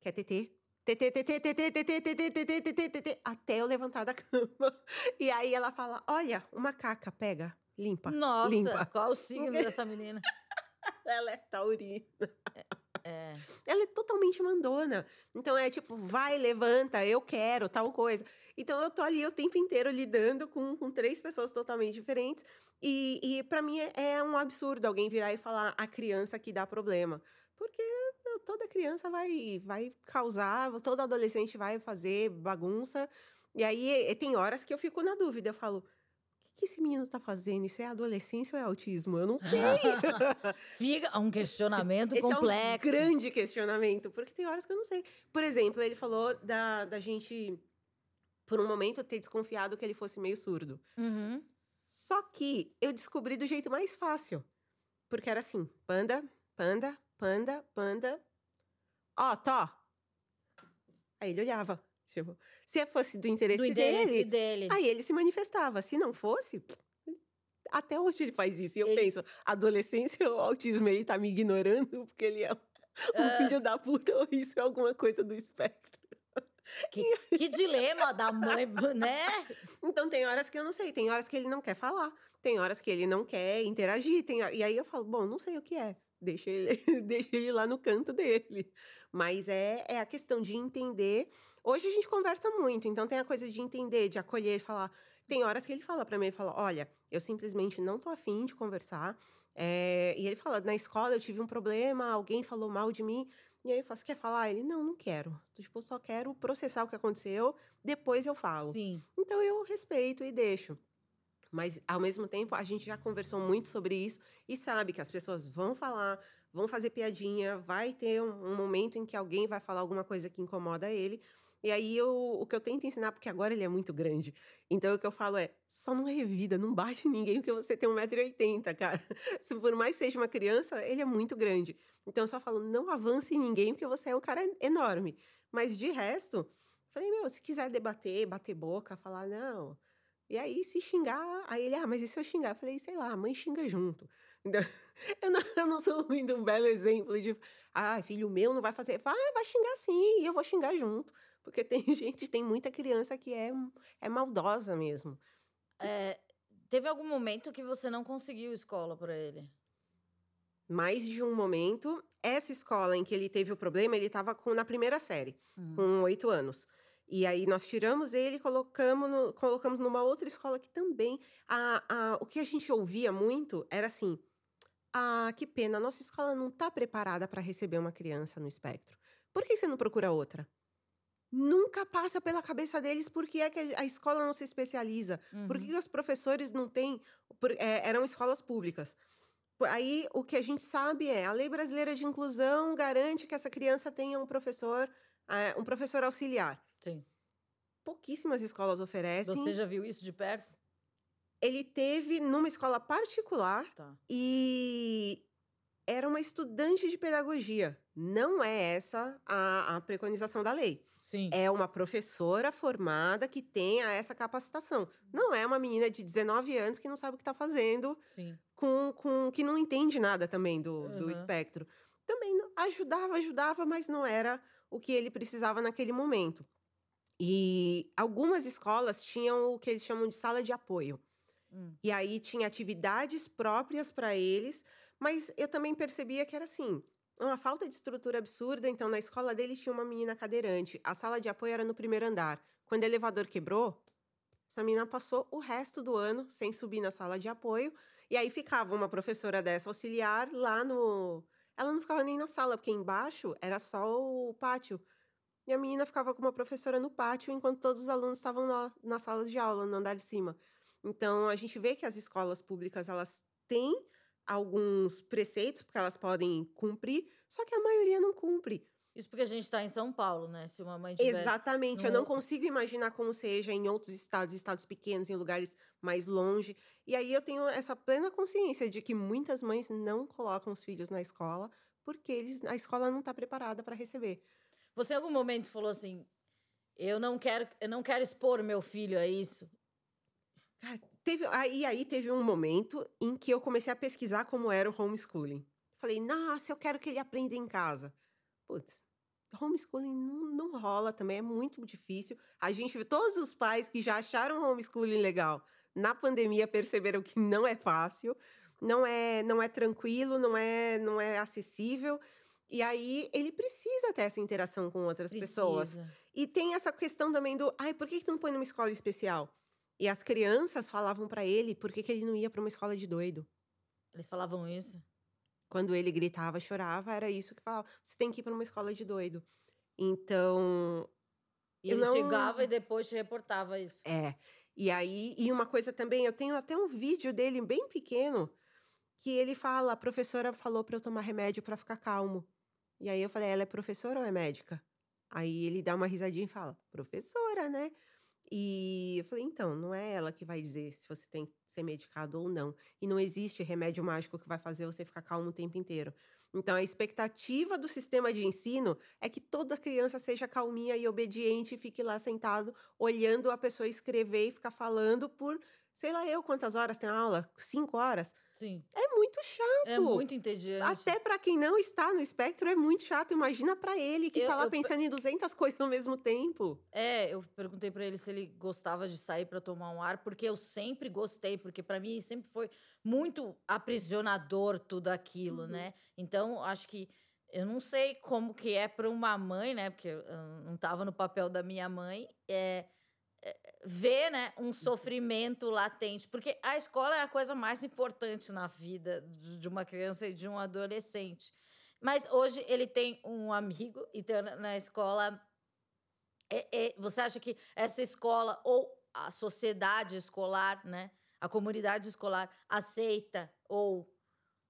quer TT? até eu levantar da cama. E aí ela fala: Olha, uma caca, pega, limpa. Nossa, limpa. qual o signo dessa menina? Ela é taurina. É, é. Ela é totalmente mandona. Então é tipo, vai, levanta, eu quero, tal coisa. Então eu tô ali o tempo inteiro lidando com, com três pessoas totalmente diferentes. E, e para mim é, é, um absurdo alguém virar e falar a criança que dá problema. Porque toda criança vai, vai causar, todo adolescente vai fazer bagunça. E aí tem horas que eu fico na dúvida. Eu falo, que esse menino tá fazendo? Isso é adolescência ou é autismo? Eu não sei. Fica um questionamento Esse complexo. é um grande questionamento, porque tem horas que eu não sei. Por exemplo, ele falou da, da gente, por um momento, ter desconfiado que ele fosse meio surdo. Uhum. Só que eu descobri do jeito mais fácil. Porque era assim: panda, panda, panda, panda. Ó, tó. Aí ele olhava. Tipo, se fosse do interesse, Do interesse dele, dele. aí ele se manifestava. Se não fosse, até hoje ele faz isso. E eu Ele- penso, adolescência ou autismo, ele tá me ignorando porque ele é um Ah. filho da puta ou isso é alguma coisa do espectro. Que, que dilema da mãe, né? Então tem horas que eu não sei, tem horas que ele não quer falar, tem horas que ele não quer interagir, tem e aí eu falo, bom, não sei o que é, deixa ele, deixa ele lá no canto dele. Mas é, é a questão de entender. Hoje a gente conversa muito, então tem a coisa de entender, de acolher, falar. Tem horas que ele fala pra mim, ele fala, olha, eu simplesmente não tô afim de conversar. É, e ele fala, na escola eu tive um problema, alguém falou mal de mim. E aí eu falo, você quer falar? Ele, não, não quero. Tipo, eu só quero processar o que aconteceu, depois eu falo. Sim. Então eu respeito e deixo. Mas, ao mesmo tempo, a gente já conversou muito sobre isso e sabe que as pessoas vão falar, vão fazer piadinha, vai ter um, um momento em que alguém vai falar alguma coisa que incomoda ele. E aí eu, o que eu tento ensinar, porque agora ele é muito grande. Então o que eu falo é: só não revida, não bate ninguém porque você tem 1,80m, cara. Se por mais seja uma criança, ele é muito grande. Então eu só falo: não avance em ninguém porque você é um cara enorme. Mas de resto, falei: meu, se quiser debater, bater boca, falar, não. E aí, se xingar, aí ele, ah, mas e se eu xingar? Eu falei, sei lá, a mãe xinga junto. Então, eu, não, eu não sou muito um belo exemplo de, ah, filho meu não vai fazer. Vai, vai xingar sim, e eu vou xingar junto. Porque tem gente, tem muita criança que é, é maldosa mesmo. É, teve algum momento que você não conseguiu escola pra ele? Mais de um momento, essa escola em que ele teve o problema, ele estava na primeira série, Hum. com oito anos. E aí nós tiramos ele e colocamos, no- colocamos numa outra escola que também. A, a, o que a gente ouvia muito era assim: ah, que pena, a nossa escola não está preparada para receber uma criança no espectro. Por que você não procura outra? Nunca passa pela cabeça deles por que é que a escola não se especializa. Por Uhum. que os professores não têm. por- é, eram escolas públicas. Por- Aí o que a gente sabe é a Lei Brasileira de Inclusão garante que essa criança tenha um professor, é, um professor auxiliar. Sim. Pouquíssimas escolas oferecem. Você já viu isso de perto? Ele teve numa escola particular Tá. e era uma estudante de pedagogia. Não é essa a, a preconização da lei. Sim. É uma professora formada que tenha essa capacitação. Não é uma menina de 19 anos que não sabe o que está fazendo, Sim. com, com que não entende nada também do, do Aham. espectro. Também ajudava, ajudava, mas não era o que ele precisava naquele momento. E algumas escolas tinham o que eles chamam de sala de apoio. Hum. E aí tinha atividades próprias para eles, mas eu também percebia que era assim, uma falta de estrutura absurda. Então, na escola deles tinha uma menina cadeirante. A sala de apoio era no primeiro andar. Quando o elevador quebrou, essa menina passou o resto do ano sem subir na sala de apoio. E aí ficava uma professora dessa auxiliar lá no. Ela não ficava nem na sala, porque embaixo era só o pátio. E a menina ficava com uma professora no pátio, enquanto todos os alunos estavam na, na sala de aula, no andar de cima. Então, a gente vê que as escolas públicas, elas têm alguns preceitos, porque elas podem cumprir, só que a maioria não cumpre. Isso porque a gente tá em São Paulo, né? Se uma mãe tiver... Exatamente. Eu não consigo imaginar como seja em outros estados, estados pequenos, em lugares mais longe. E aí eu tenho essa plena consciência de que muitas mães não colocam os filhos na escola porque eles, a escola não está preparada para receber. Você em algum momento falou assim: eu não quero, eu não quero expor meu filho a isso. Cara, teve, aí, aí teve um momento em que eu comecei a pesquisar como era o homeschooling. Falei, nossa, eu quero que ele aprenda em casa. Putz, homeschooling não, não rola também, é muito difícil. A gente vê todos os pais que já acharam homeschooling legal na pandemia perceberam que não é fácil, não é, não é tranquilo, não é, não é acessível. E aí ele precisa ter essa interação com outras pessoas. Precisa. E tem essa questão também do, ai, por que, que tu não põe numa escola especial? E as crianças falavam pra ele por que, que ele não ia pra uma escola de doido. Eles falavam isso. Quando ele gritava, chorava, era isso que falava. Você tem que ir pra uma escola de doido. Então, E ele não- chegava e depois te reportava isso. é. E aí, e uma coisa também, eu tenho até um vídeo dele bem pequeno que ele fala: a professora falou para eu tomar remédio para ficar calmo. E aí eu falei: ela é professora ou é médica? Aí ele dá uma risadinha e fala: professora, né? E eu falei: então, não é ela que vai dizer se você tem que ser medicado ou não. E não existe remédio mágico que vai fazer você ficar calmo o tempo inteiro. Então, a expectativa do sistema de ensino é que toda criança seja calminha e obediente e fique lá sentado, olhando a pessoa escrever e ficar falando por sei lá eu quantas horas tem aula, cinco horas. Sim. É muito chato. É muito entediante. Até para quem não está no espectro é muito chato. Imagina para ele que Eu- tá lá eu- pensando em 200 coisas ao mesmo tempo. É, eu perguntei pra ele se ele gostava de sair pra tomar um ar, porque eu sempre gostei, porque pra mim sempre foi muito aprisionador tudo aquilo, Uhum. né? Então, acho que eu não sei como que é pra uma mãe, né? Porque eu não tava no papel da minha mãe, é, é, ver, né, um sofrimento latente, porque a escola é a coisa mais importante na vida de uma criança e de um adolescente. Mas hoje ele tem um amigo, então na- escola é- é- você acha que essa escola ou a sociedade escolar, né, a comunidade escolar aceita ou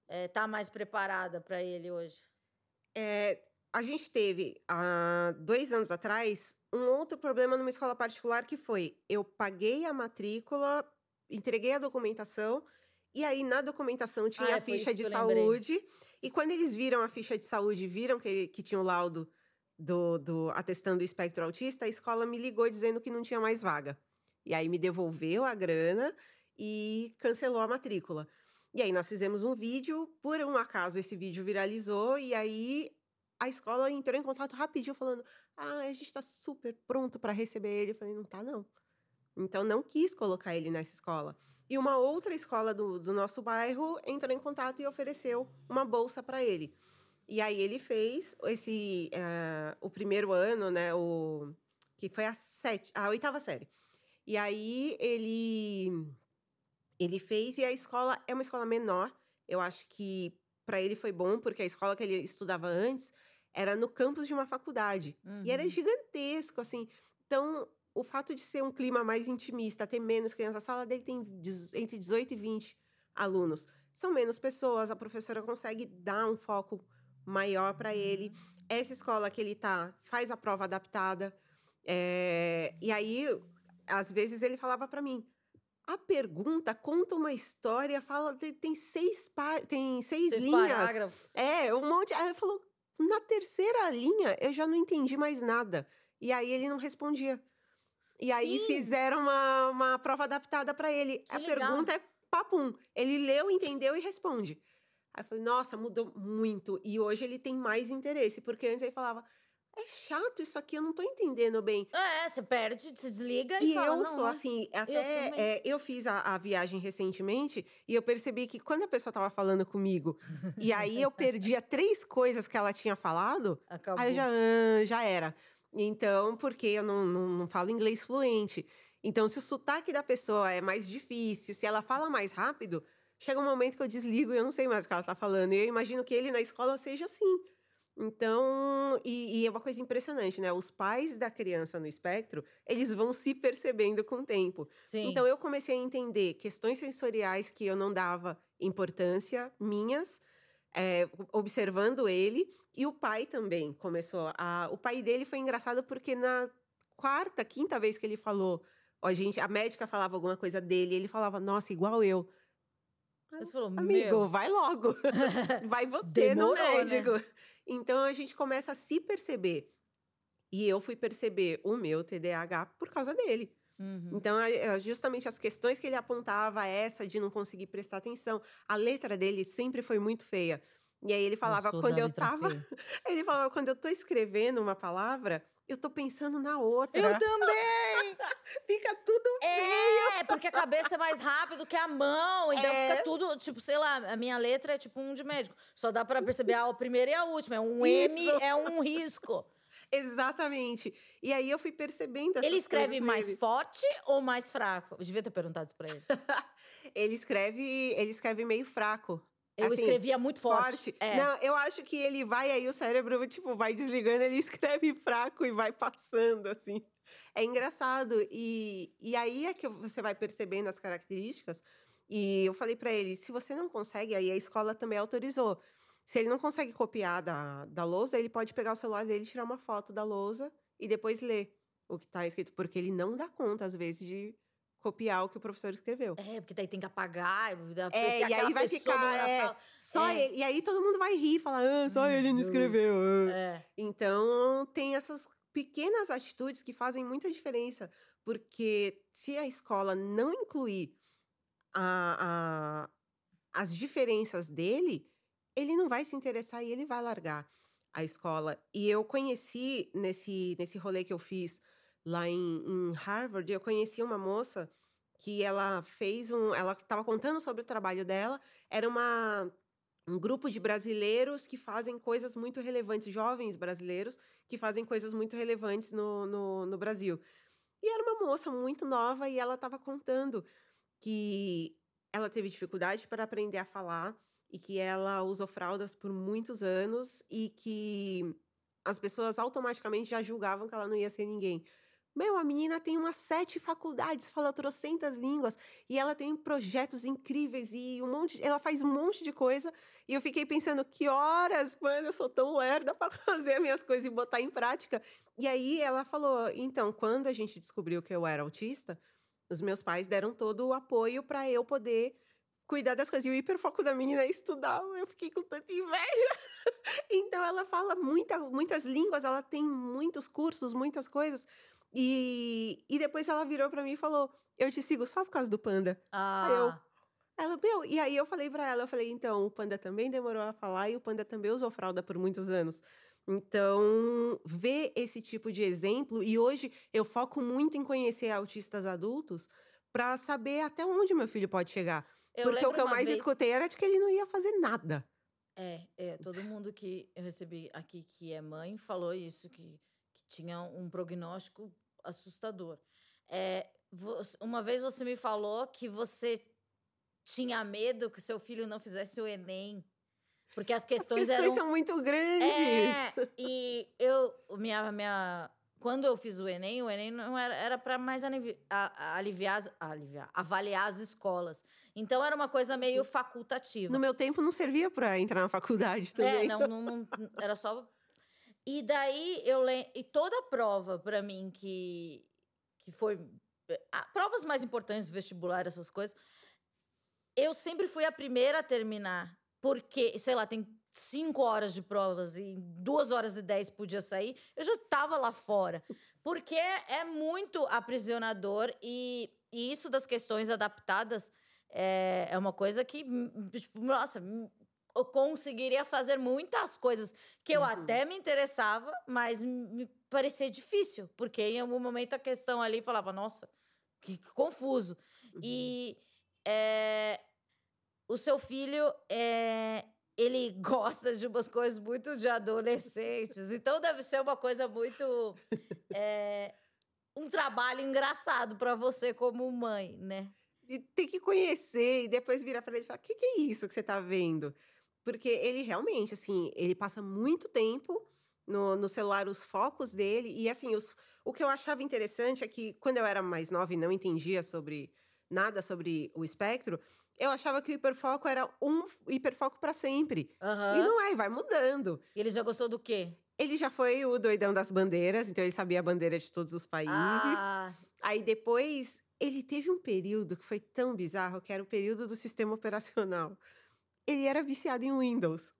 está mais preparada para ele hoje? É, a gente teve, há dois anos atrás, um outro problema numa escola particular que foi: eu paguei a matrícula, entreguei a documentação, e aí na documentação tinha Ah, a foi ficha de eu lembrei. saúde. E quando eles viram a ficha de saúde, viram que, que tinha o laudo do, do atestando o espectro autista, a escola me ligou dizendo que não tinha mais vaga. E aí me devolveu a grana e cancelou a matrícula. E aí nós fizemos um vídeo, por um acaso esse vídeo viralizou, e aí a escola entrou em contato rapidinho falando: "Ah, a gente está super pronto para receber ele". Eu falei: "Não tá não". Então não quis colocar ele nessa escola. E uma outra escola do, do nosso bairro entrou em contato e ofereceu uma bolsa para ele. E aí ele fez esse eh, o primeiro ano, né, o que foi a sete, a oitava série. E aí ele ele fez e a escola é uma escola menor. Eu acho que para ele foi bom porque a escola que ele estudava antes era no campus de uma faculdade e era Uhum. gigantesco assim. Então o fato de ser um clima mais intimista, ter menos crianças, a sala dele tem entre 18 e 20 alunos. São menos pessoas, a professora consegue dar um foco maior para ele. Essa escola que ele tá faz a prova adaptada. é, e aí, às vezes, ele falava para mim: a pergunta conta uma história, fala, tem, seis, pá- tem seis, Seis linhas. parágrafos. É, um monte. Aí ele falou: na terceira linha eu já não entendi mais nada. E aí ele não respondia. E aí Sim. fizeram uma, uma prova adaptada para ele. Que a legal. pergunta é papum. Ele leu, entendeu e responde. Aí eu falei, nossa, mudou muito. E hoje ele tem mais interesse, porque antes ele falava, é chato isso aqui, eu não tô entendendo bem. É, você perde, se desliga e, E fala, eu sou assim, até também. é, eu fiz a, a viagem recentemente e eu percebi que quando a pessoa tava falando comigo e aí eu perdia três coisas que ela tinha falado, Acabou. Aí eu já, "Ah, já era. Então, porque eu não, não, não falo inglês fluente. Então, se o sotaque da pessoa é mais difícil, se ela fala mais rápido, chega um momento que eu desligo e eu não sei mais o que ela tá falando. E eu imagino que ele na escola seja assim. Então, e, e é uma coisa impressionante, né? Os pais da criança no espectro, eles vão se percebendo com o tempo. Sim. Então eu comecei a entender questões sensoriais que eu não dava importância, minhas, é, observando ele, e o pai também começou a. O pai dele foi engraçado porque na quarta, quinta vez que ele falou, a gente, a médica falava alguma coisa dele, ele falava, nossa, igual eu. Você falou, Amigo, meu, vai logo. vai você Demorou, no né? Então a gente começa a se perceber. E eu fui perceber o meu TDAH por causa dele. Uhum. Então, é- justamente as questões que ele apontava, essa de não conseguir prestar atenção. A letra dele sempre foi muito feia. E aí ele falava, sou quando eu tava. feia. Ele falava, quando eu tô escrevendo uma palavra, eu tô pensando na outra. Eu também! Fica tudo É, porque a cabeça é mais rápido que a mão. Então É. fica tudo, tipo, sei lá, a minha letra é tipo um de médico. Só dá pra perceber a primeira e a última. É um M, Isso. é um risco. Exatamente. E aí eu fui percebendo Ele escreve mais nele. forte ou mais fraco? Eu devia ter perguntado isso pra ele. Ele escreve, ele escreve meio fraco. Eu Assim, escrevia muito forte. Forte. É. Não, eu acho que ele vai aí o cérebro tipo vai desligando, ele escreve fraco e vai passando assim. É engraçado. E, e aí é que você vai percebendo as características. E eu falei para ele: se você não consegue, aí a escola também autorizou. Se ele não consegue copiar da, da lousa, ele pode pegar o celular dele, tirar uma foto da lousa e depois ler o que está escrito. Porque ele não dá conta, às vezes, de copiar o que o professor escreveu. É, porque daí tem que apagar. É, e aí vai ficar. É, só é. ele, e aí todo mundo vai rir, falar, ah, só ele não escreveu. Ah. É. Então, tem essas pequenas atitudes que fazem muita diferença. Porque se a escola não incluir a, a, as diferenças dele, ele não vai se interessar e ele vai largar a escola. E eu conheci nesse, nesse rolê que eu fiz lá em, em Harvard, eu conheci uma moça que ela fez um. Ela estava contando sobre o trabalho dela. Era uma, um grupo de brasileiros que fazem coisas muito relevantes, jovens brasileiros que fazem coisas muito relevantes no, no, no Brasil. E era uma moça muito nova e ela estava contando que ela teve dificuldade para aprender a falar e que ela usou fraldas por muitos anos e que as pessoas automaticamente já julgavam que ela não ia ser ninguém. Meu, a menina tem umas sete faculdades, fala trocentas línguas, e ela tem projetos incríveis e um monte, ela faz um monte de coisa. E eu fiquei pensando, que horas, mano, eu sou tão lerda para fazer as minhas coisas e botar em prática. E aí ela falou: então, quando a gente descobriu que eu era autista, os meus pais deram todo o apoio para eu poder cuidar das coisas. E o hiperfoco da menina é estudar. Eu fiquei com tanta inveja. então ela fala muita, muitas línguas, ela tem muitos cursos, muitas coisas. E, e depois ela virou para mim e falou: Eu te sigo só por causa do panda. Ah. Aí eu. Ah. Ela, meu, e aí eu falei para ela, eu falei, então, o panda também demorou a falar e o panda também usou fralda por muitos anos. Então, ver esse tipo de exemplo, e hoje eu foco muito em conhecer autistas adultos para saber até onde meu filho pode chegar. Eu Porque o que eu mais vez... escutei era de que ele não ia fazer nada. É, é, todo mundo que eu recebi aqui que é mãe falou isso, que, que tinha um prognóstico assustador. É, uma vez você me falou que você tinha medo que seu filho não fizesse o Enem. Porque as questões, as questões eram... são muito grandes. É, e eu, minha, minha, quando eu fiz o Enem, o Enem não era, era para mais aliviar, aliviar, aliviar, avaliar as escolas. Então era uma coisa meio facultativa. No meu tempo não servia para entrar na faculdade é, também. É, não, não, não era só. E daí eu lembro. E toda a prova para mim que que foi provas mais importantes, vestibular, essas coisas, eu sempre fui a primeira a terminar. Porque, sei lá, tem cinco horas de provas e duas horas e dez podia sair, eu já estava lá fora. Porque é muito aprisionador e, e isso das questões adaptadas é, é uma coisa que, tipo, nossa, eu conseguiria fazer muitas coisas que eu uhum. até me interessava, mas me parecia difícil, porque em algum momento a questão ali falava, nossa, que confuso. Uhum. E é, o seu filho é, ele gosta de umas coisas muito de adolescentes, então deve ser uma coisa muito é, um trabalho engraçado para você como mãe, né? E tem que conhecer e depois virar para ele e falar: o que, que é isso que você está vendo? Porque ele realmente, assim, ele passa muito tempo no, no celular, os focos dele. E, assim, os, o que eu achava interessante é que, quando eu era mais nova e não entendia sobre nada sobre o espectro, eu achava que o hiperfoco era um hiperfoco para sempre. Uhum. E não é, vai mudando. E ele já gostou do quê? Ele já foi o doidão das bandeiras, então ele sabia a bandeira de todos os países. Ah. Aí depois, ele teve um período que foi tão bizarro, que era o período do sistema operacional ele era viciado em Windows.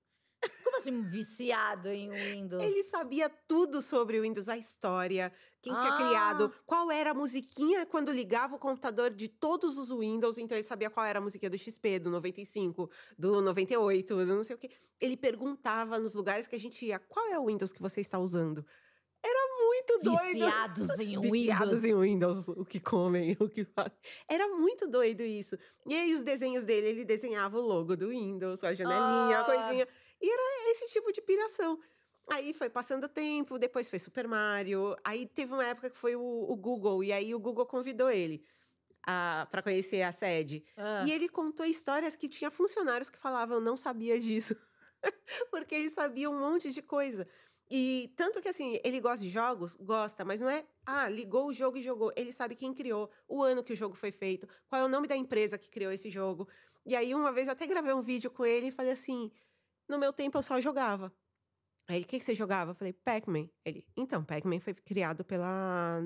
Como assim, viciado em Windows? Ele sabia tudo sobre o Windows, a história, quem ah. tinha criado, qual era a musiquinha quando ligava o computador de todos os Windows. Então, ele sabia qual era a musiquinha do XP, do 95, do 98, do não sei o quê. Ele perguntava nos lugares que a gente ia: qual é o Windows que você está usando? Era muito doido. Viciados em Windows. Viciados em Windows, o que comem, o que fazem. Era muito doido isso. E aí, os desenhos dele, ele desenhava o logo do Windows, a janelinha, ah. a coisinha. E era esse tipo de piração. Aí foi passando o tempo, depois foi Super Mario. Aí teve uma época que foi o, o Google, e aí o Google convidou ele para conhecer a sede. Ah. E ele contou histórias que tinha funcionários que falavam, não sabia disso. Porque ele sabia um monte de coisa. E tanto que assim, ele gosta de jogos, gosta, mas não é, ah, ligou o jogo e jogou. Ele sabe quem criou, o ano que o jogo foi feito, qual é o nome da empresa que criou esse jogo. E aí, uma vez, até gravei um vídeo com ele e falei assim: no meu tempo eu só jogava. Aí ele, o que, que você jogava? Eu falei, Pac-Man. Ele, então, Pac-Man foi criado pela.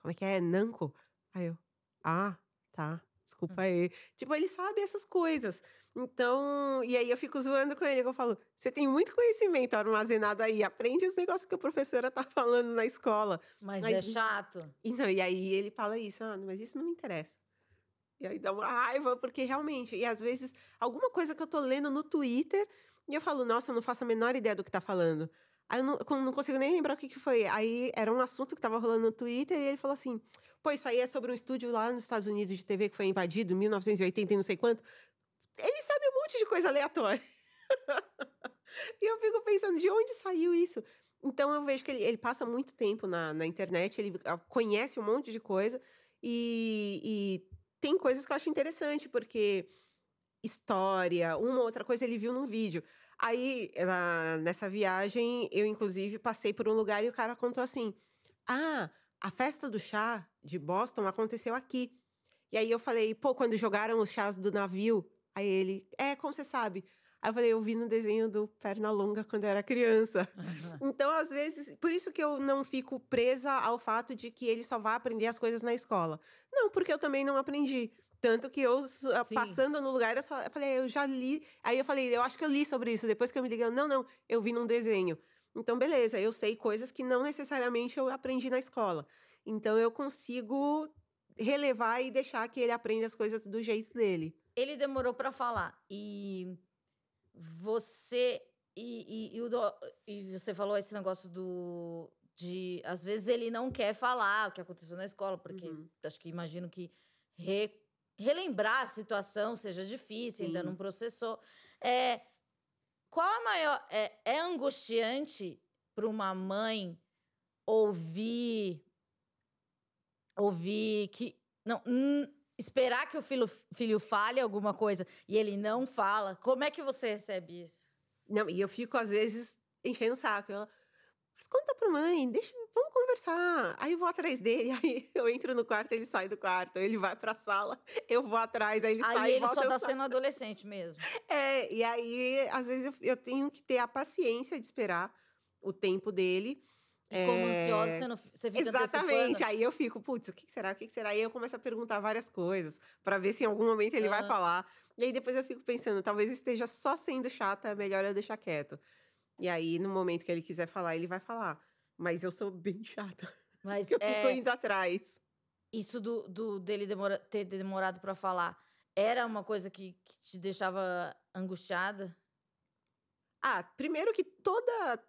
Como é que é? Namco. Aí eu, ah, tá, desculpa aí. Tipo, ele sabe essas coisas. Então, e aí eu fico zoando com ele, eu falo, você tem muito conhecimento armazenado aí, aprende os negócios que a professora tá falando na escola. Mas, mas é chato. Então, e aí ele fala isso, ah, mas isso não me interessa. E aí dá uma raiva, porque realmente, e às vezes, alguma coisa que eu tô lendo no Twitter, e eu falo, nossa, eu não faço a menor ideia do que tá falando. Aí eu não, não consigo nem lembrar o que, que foi. Aí era um assunto que tava rolando no Twitter, e ele falou assim, pô, isso aí é sobre um estúdio lá nos Estados Unidos de TV que foi invadido em 1980 e não sei quanto ele sabe um monte de coisa aleatória. e eu fico pensando, de onde saiu isso? Então eu vejo que ele, ele passa muito tempo na, na internet, ele ah, conhece um monte de coisa e, e tem coisas que eu acho interessante, porque história, uma ou outra coisa ele viu num vídeo. Aí, na, nessa viagem, eu inclusive passei por um lugar e o cara contou assim: Ah, a festa do chá de Boston aconteceu aqui. E aí eu falei, pô, quando jogaram os chás do navio Aí ele, é, como você sabe? Aí eu falei, eu vi no desenho do Pernalonga quando eu era criança. Uhum. Então, às vezes, por isso que eu não fico presa ao fato de que ele só vai aprender as coisas na escola. Não, porque eu também não aprendi. Tanto que eu, Sim. passando no lugar, eu, só, eu falei, eu já li. Aí eu falei, eu acho que eu li sobre isso. Depois que eu me liguei, não, não, eu vi num desenho. Então, beleza, eu sei coisas que não necessariamente eu aprendi na escola. Então, eu consigo relevar e deixar que ele aprenda as coisas do jeito dele ele demorou para falar. E você. E, e, e, o, e, você falou esse negócio do. De. Às vezes ele não quer falar o que aconteceu na escola, porque uhum. acho que imagino que re, relembrar a situação seja difícil, Sim. ainda não processou. É, qual a maior. É, é angustiante para uma mãe ouvir. Ouvir que. Não, esperar que o filho, filho fale alguma coisa e ele não fala, como é que você recebe isso? Não, e eu fico, às vezes, enchendo o saco. Eu, mas conta pra mãe, deixa, vamos conversar. Aí eu vou atrás dele, aí eu entro no quarto, ele sai do quarto, ele vai pra sala, eu vou atrás, aí ele aí sai. Aí ele volta, só tá sendo adolescente mesmo. É, e aí, às vezes, eu, eu tenho que ter a paciência de esperar o tempo dele. E como é... ansiosa, você, não, você fica Exatamente. Aí eu fico, putz, o que será? O que será? Aí eu começo a perguntar várias coisas para ver se em algum momento ele uhum. vai falar. E aí depois eu fico pensando, talvez esteja só sendo chata, é melhor eu deixar quieto. E aí, no momento que ele quiser falar, ele vai falar. Mas eu sou bem chata. Mas eu é... fico indo atrás. Isso do, do dele demora, ter demorado para falar era uma coisa que, que te deixava angustiada? Ah, primeiro que toda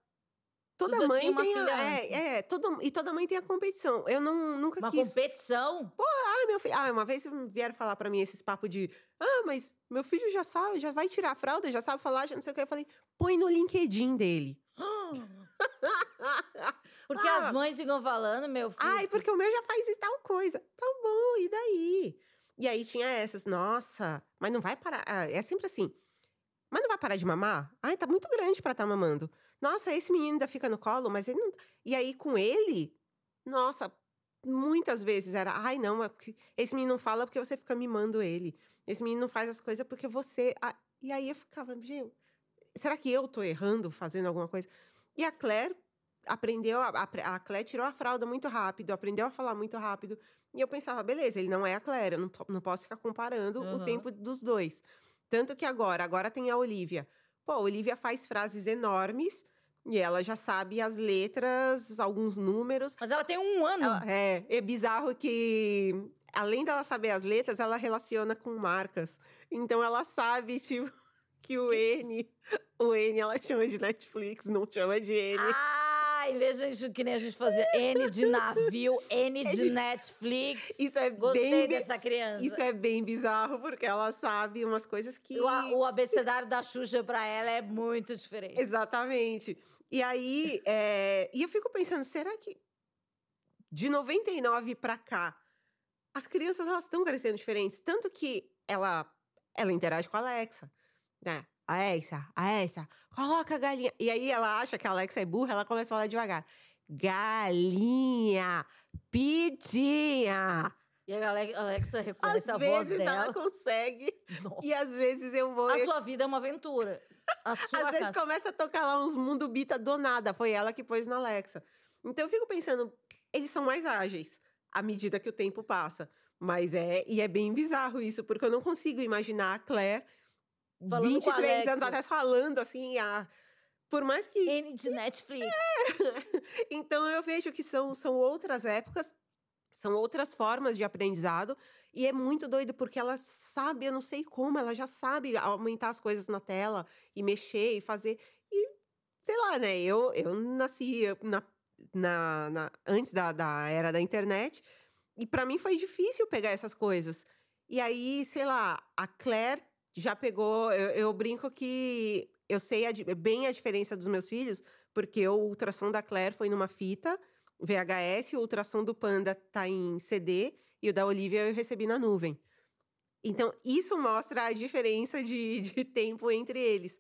Toda mãe tem a, é, é, todo, e toda mãe tem a competição. Eu não, nunca uma quis. Uma competição? Pô, ah, meu filho. Ah, uma vez vieram falar para mim esses papos de. Ah, mas meu filho já sabe, já vai tirar a fralda, já sabe falar, já não sei o que. Eu falei, põe no LinkedIn dele. porque ah, as mães ficam falando, meu filho. Ai, porque o meu já faz tal coisa. Tá bom, e daí? E aí tinha essas, nossa, mas não vai parar. Ah, é sempre assim. Mas não vai parar de mamar? Ai, tá muito grande para estar tá mamando. Nossa, esse menino ainda fica no colo, mas ele não. E aí, com ele, nossa, muitas vezes era, ai, não, é esse menino não fala porque você fica mimando ele. Esse menino não faz as coisas porque você. Ah, e aí eu ficava, gente, será que eu tô errando fazendo alguma coisa? E a Claire aprendeu, a, a Claire tirou a fralda muito rápido, aprendeu a falar muito rápido. E eu pensava, beleza, ele não é a Claire, eu não, não posso ficar comparando uhum. o tempo dos dois. Tanto que agora, agora tem a Olivia. Pô, Olivia faz frases enormes e ela já sabe as letras, alguns números. Mas ela tem um ano. Ela, é, é bizarro que, além dela saber as letras, ela relaciona com marcas. Então ela sabe, tipo, que o N, o N ela chama de Netflix, não chama de N. Ah! Em vez de que nem a gente fazia N de navio, N de Netflix. Isso é Gostei bem, dessa criança. Isso é bem bizarro, porque ela sabe umas coisas que. O, o abecedário da Xuxa pra ela é muito diferente. Exatamente. E aí, é... e eu fico pensando, será que de 99 pra cá, as crianças elas estão crescendo diferentes? Tanto que ela, ela interage com a Alexa. Né? Alexa, Alexa, coloca a galinha. E aí ela acha que a Alexa é burra, ela começa a falar devagar. Galinha, pitinha. E a Ale- Alexa reconhece Às a voz vezes dela. ela consegue. E às vezes eu vou. A eu- sua vida é uma aventura. Às vezes casa. começa a tocar lá uns mundo bita do nada. Foi ela que pôs na Alexa. Então eu fico pensando, eles são mais ágeis à medida que o tempo passa. Mas é, e é bem bizarro isso, porque eu não consigo imaginar a Claire Falando com a 23 anos atrás falando assim, a, por mais que N de Netflix. então eu vejo que são, são outras épocas, são outras formas de aprendizado. E é muito doido, porque ela sabe, eu não sei como, ela já sabe aumentar as coisas na tela e mexer e fazer. E, sei lá, né? Eu, eu nasci na, na, na- antes da, da era da internet, e para mim foi difícil pegar essas coisas. E aí, sei lá, a Claire já pegou. Eu, eu brinco que eu sei a bem a diferença dos meus filhos, porque o ultrassom da Claire foi numa fita VHS, o ultrassom do Panda tá em CD e o da Olivia eu recebi na nuvem. Então, isso mostra a diferença de, de tempo entre eles.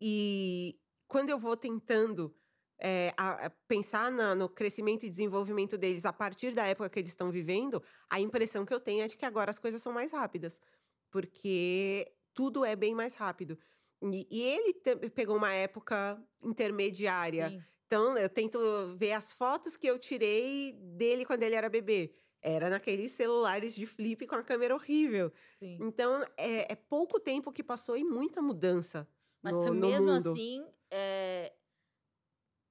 E quando eu vou tentando é, a- a pensar na- no crescimento e desenvolvimento deles a partir da época que eles estão vivendo, a impressão que eu tenho é de que agora as coisas são mais rápidas. Porque tudo é bem mais rápido. E, e ele te- pegou uma época intermediária. Sim. Então, eu tento ver as fotos que eu tirei dele quando ele era bebê. Era naqueles celulares de flip com a câmera horrível. Sim. Então, é, é pouco tempo que passou e muita mudança. Mas no, no mesmo mundo. assim, é,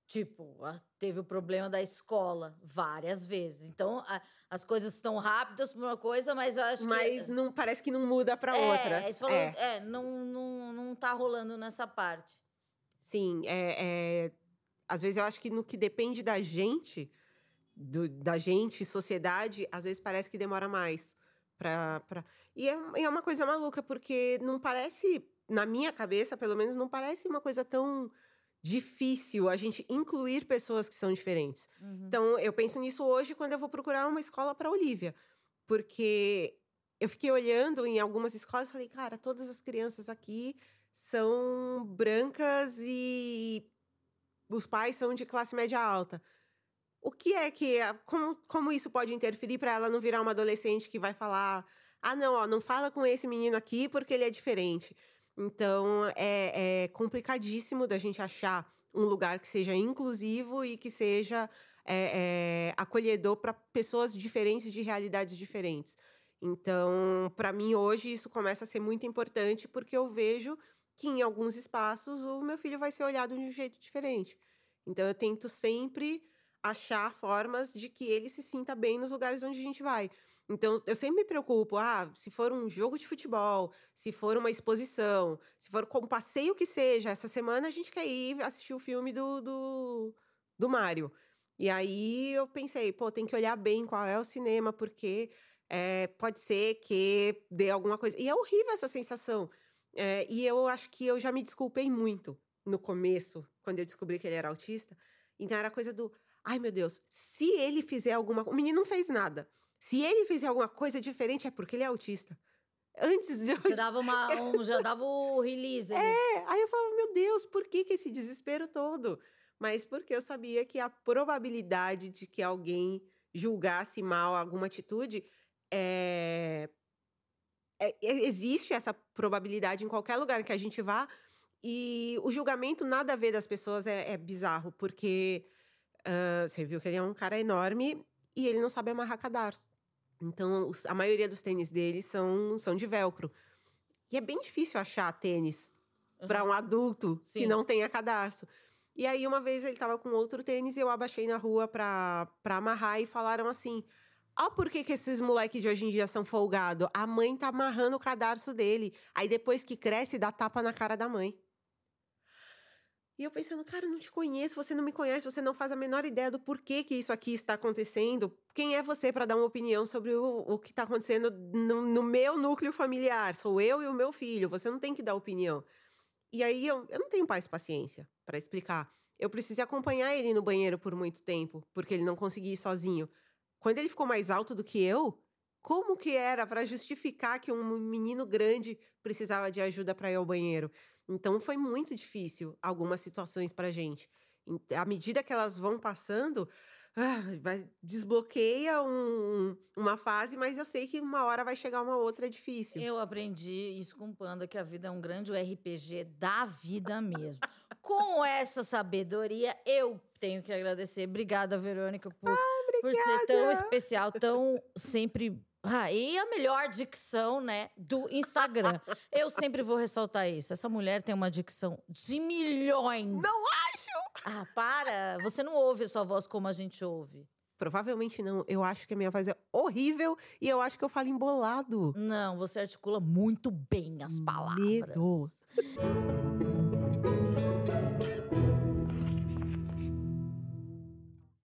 tipo, teve o problema da escola várias vezes. Então, a- as coisas estão rápidas por uma coisa, mas eu acho Mas que. não parece que não muda para é, outras. É, é, não, não, não tá rolando nessa parte. sim, é, é- às vezes eu acho que no que depende da gente, do- da gente, sociedade, às vezes parece que demora mais. Pra, pra... E é, e é uma coisa maluca, porque não parece, na minha cabeça, pelo menos, não parece uma coisa tão difícil a gente incluir pessoas que são diferentes. Uhum. Então, eu penso nisso hoje quando eu vou procurar uma escola para Olivia. Porque eu fiquei olhando em algumas escolas e falei, cara, todas as crianças aqui são brancas e os pais são de classe média alta. O que é que. Como, como isso pode interferir para ela não virar uma adolescente que vai falar: ah, não, ó, não fala com esse menino aqui porque ele é diferente. Então, é, é complicadíssimo da gente achar um lugar que seja inclusivo e que seja é, é, acolhedor para pessoas diferentes de realidades diferentes. Então, para mim, hoje, isso começa a ser muito importante porque eu vejo que em alguns espaços o meu filho vai ser olhado de um jeito diferente. Então, eu tento sempre achar formas de que ele se sinta bem nos lugares onde a gente vai. Então, eu sempre me preocupo, ah, se for um jogo de futebol, se for uma exposição, se for um passeio que seja, essa semana a gente quer ir assistir o filme do, do, do Mário. E aí eu pensei, pô, tem que olhar bem qual é o cinema, porque é, pode ser que dê alguma coisa. E é horrível essa sensação. É, e eu acho que eu já me desculpei muito no começo, quando eu descobri que ele era autista. Então era coisa do, ai meu Deus, se ele fizer alguma coisa. O menino não fez nada. Se ele fizer alguma coisa diferente, é porque ele é autista. Antes de. Você dava uma, um, já dava o release ali. É, aí eu falava, meu Deus, por que, que esse desespero todo? Mas porque eu sabia que a probabilidade de que alguém julgasse mal alguma atitude é... é- é- existe essa probabilidade em qualquer lugar que a gente vá. E o julgamento nada a ver das pessoas é, é bizarro, porque ah, você viu que ele é um cara enorme e ele não sabe amarrar cadarço. Então, os- a maioria dos tênis dele são, são de velcro. E é bem difícil achar tênis para Uhum. um adulto que Sim. não tenha cadarço. E aí, uma vez ele tava com outro tênis e eu abaixei na rua pra, pra amarrar e falaram assim: Ó, por que, que esses moleques de hoje em dia são folgados? A mãe tá amarrando o cadarço dele. Aí depois que cresce, dá tapa na cara da mãe. E eu pensando, cara, eu não te conheço, você não me conhece, você não faz a menor ideia do porquê que isso aqui está acontecendo. Quem é você para dar uma opinião sobre o, o que está acontecendo no, no meu núcleo familiar? Sou eu e o meu filho, você não tem que dar opinião. E aí eu, eu não tenho mais paciência para explicar. Eu precisei acompanhar ele no banheiro por muito tempo, porque ele não conseguia ir sozinho. Quando ele ficou mais alto do que eu, como que era para justificar que um menino grande precisava de ajuda para ir ao banheiro? Então foi muito difícil algumas situações pra gente. À medida que elas vão passando, ah, vai, desbloqueia um- uma fase, mas eu sei que uma hora vai chegar uma outra difícil. Eu aprendi isso com o Panda, que a vida é um grande RPG da vida mesmo. com essa sabedoria, eu tenho que agradecer. Obrigada, Verônica, por, por ser tão especial, tão sempre. Ah, e a melhor dicção, né, do Instagram. Eu sempre vou ressaltar isso. Essa mulher tem uma dicção de milhões. Não acho! Ah, para! Você não ouve a sua voz como a gente ouve. Provavelmente não. Eu acho que a minha voz é horrível e eu acho que eu falo embolado. Não, você articula muito bem as palavras. Medo.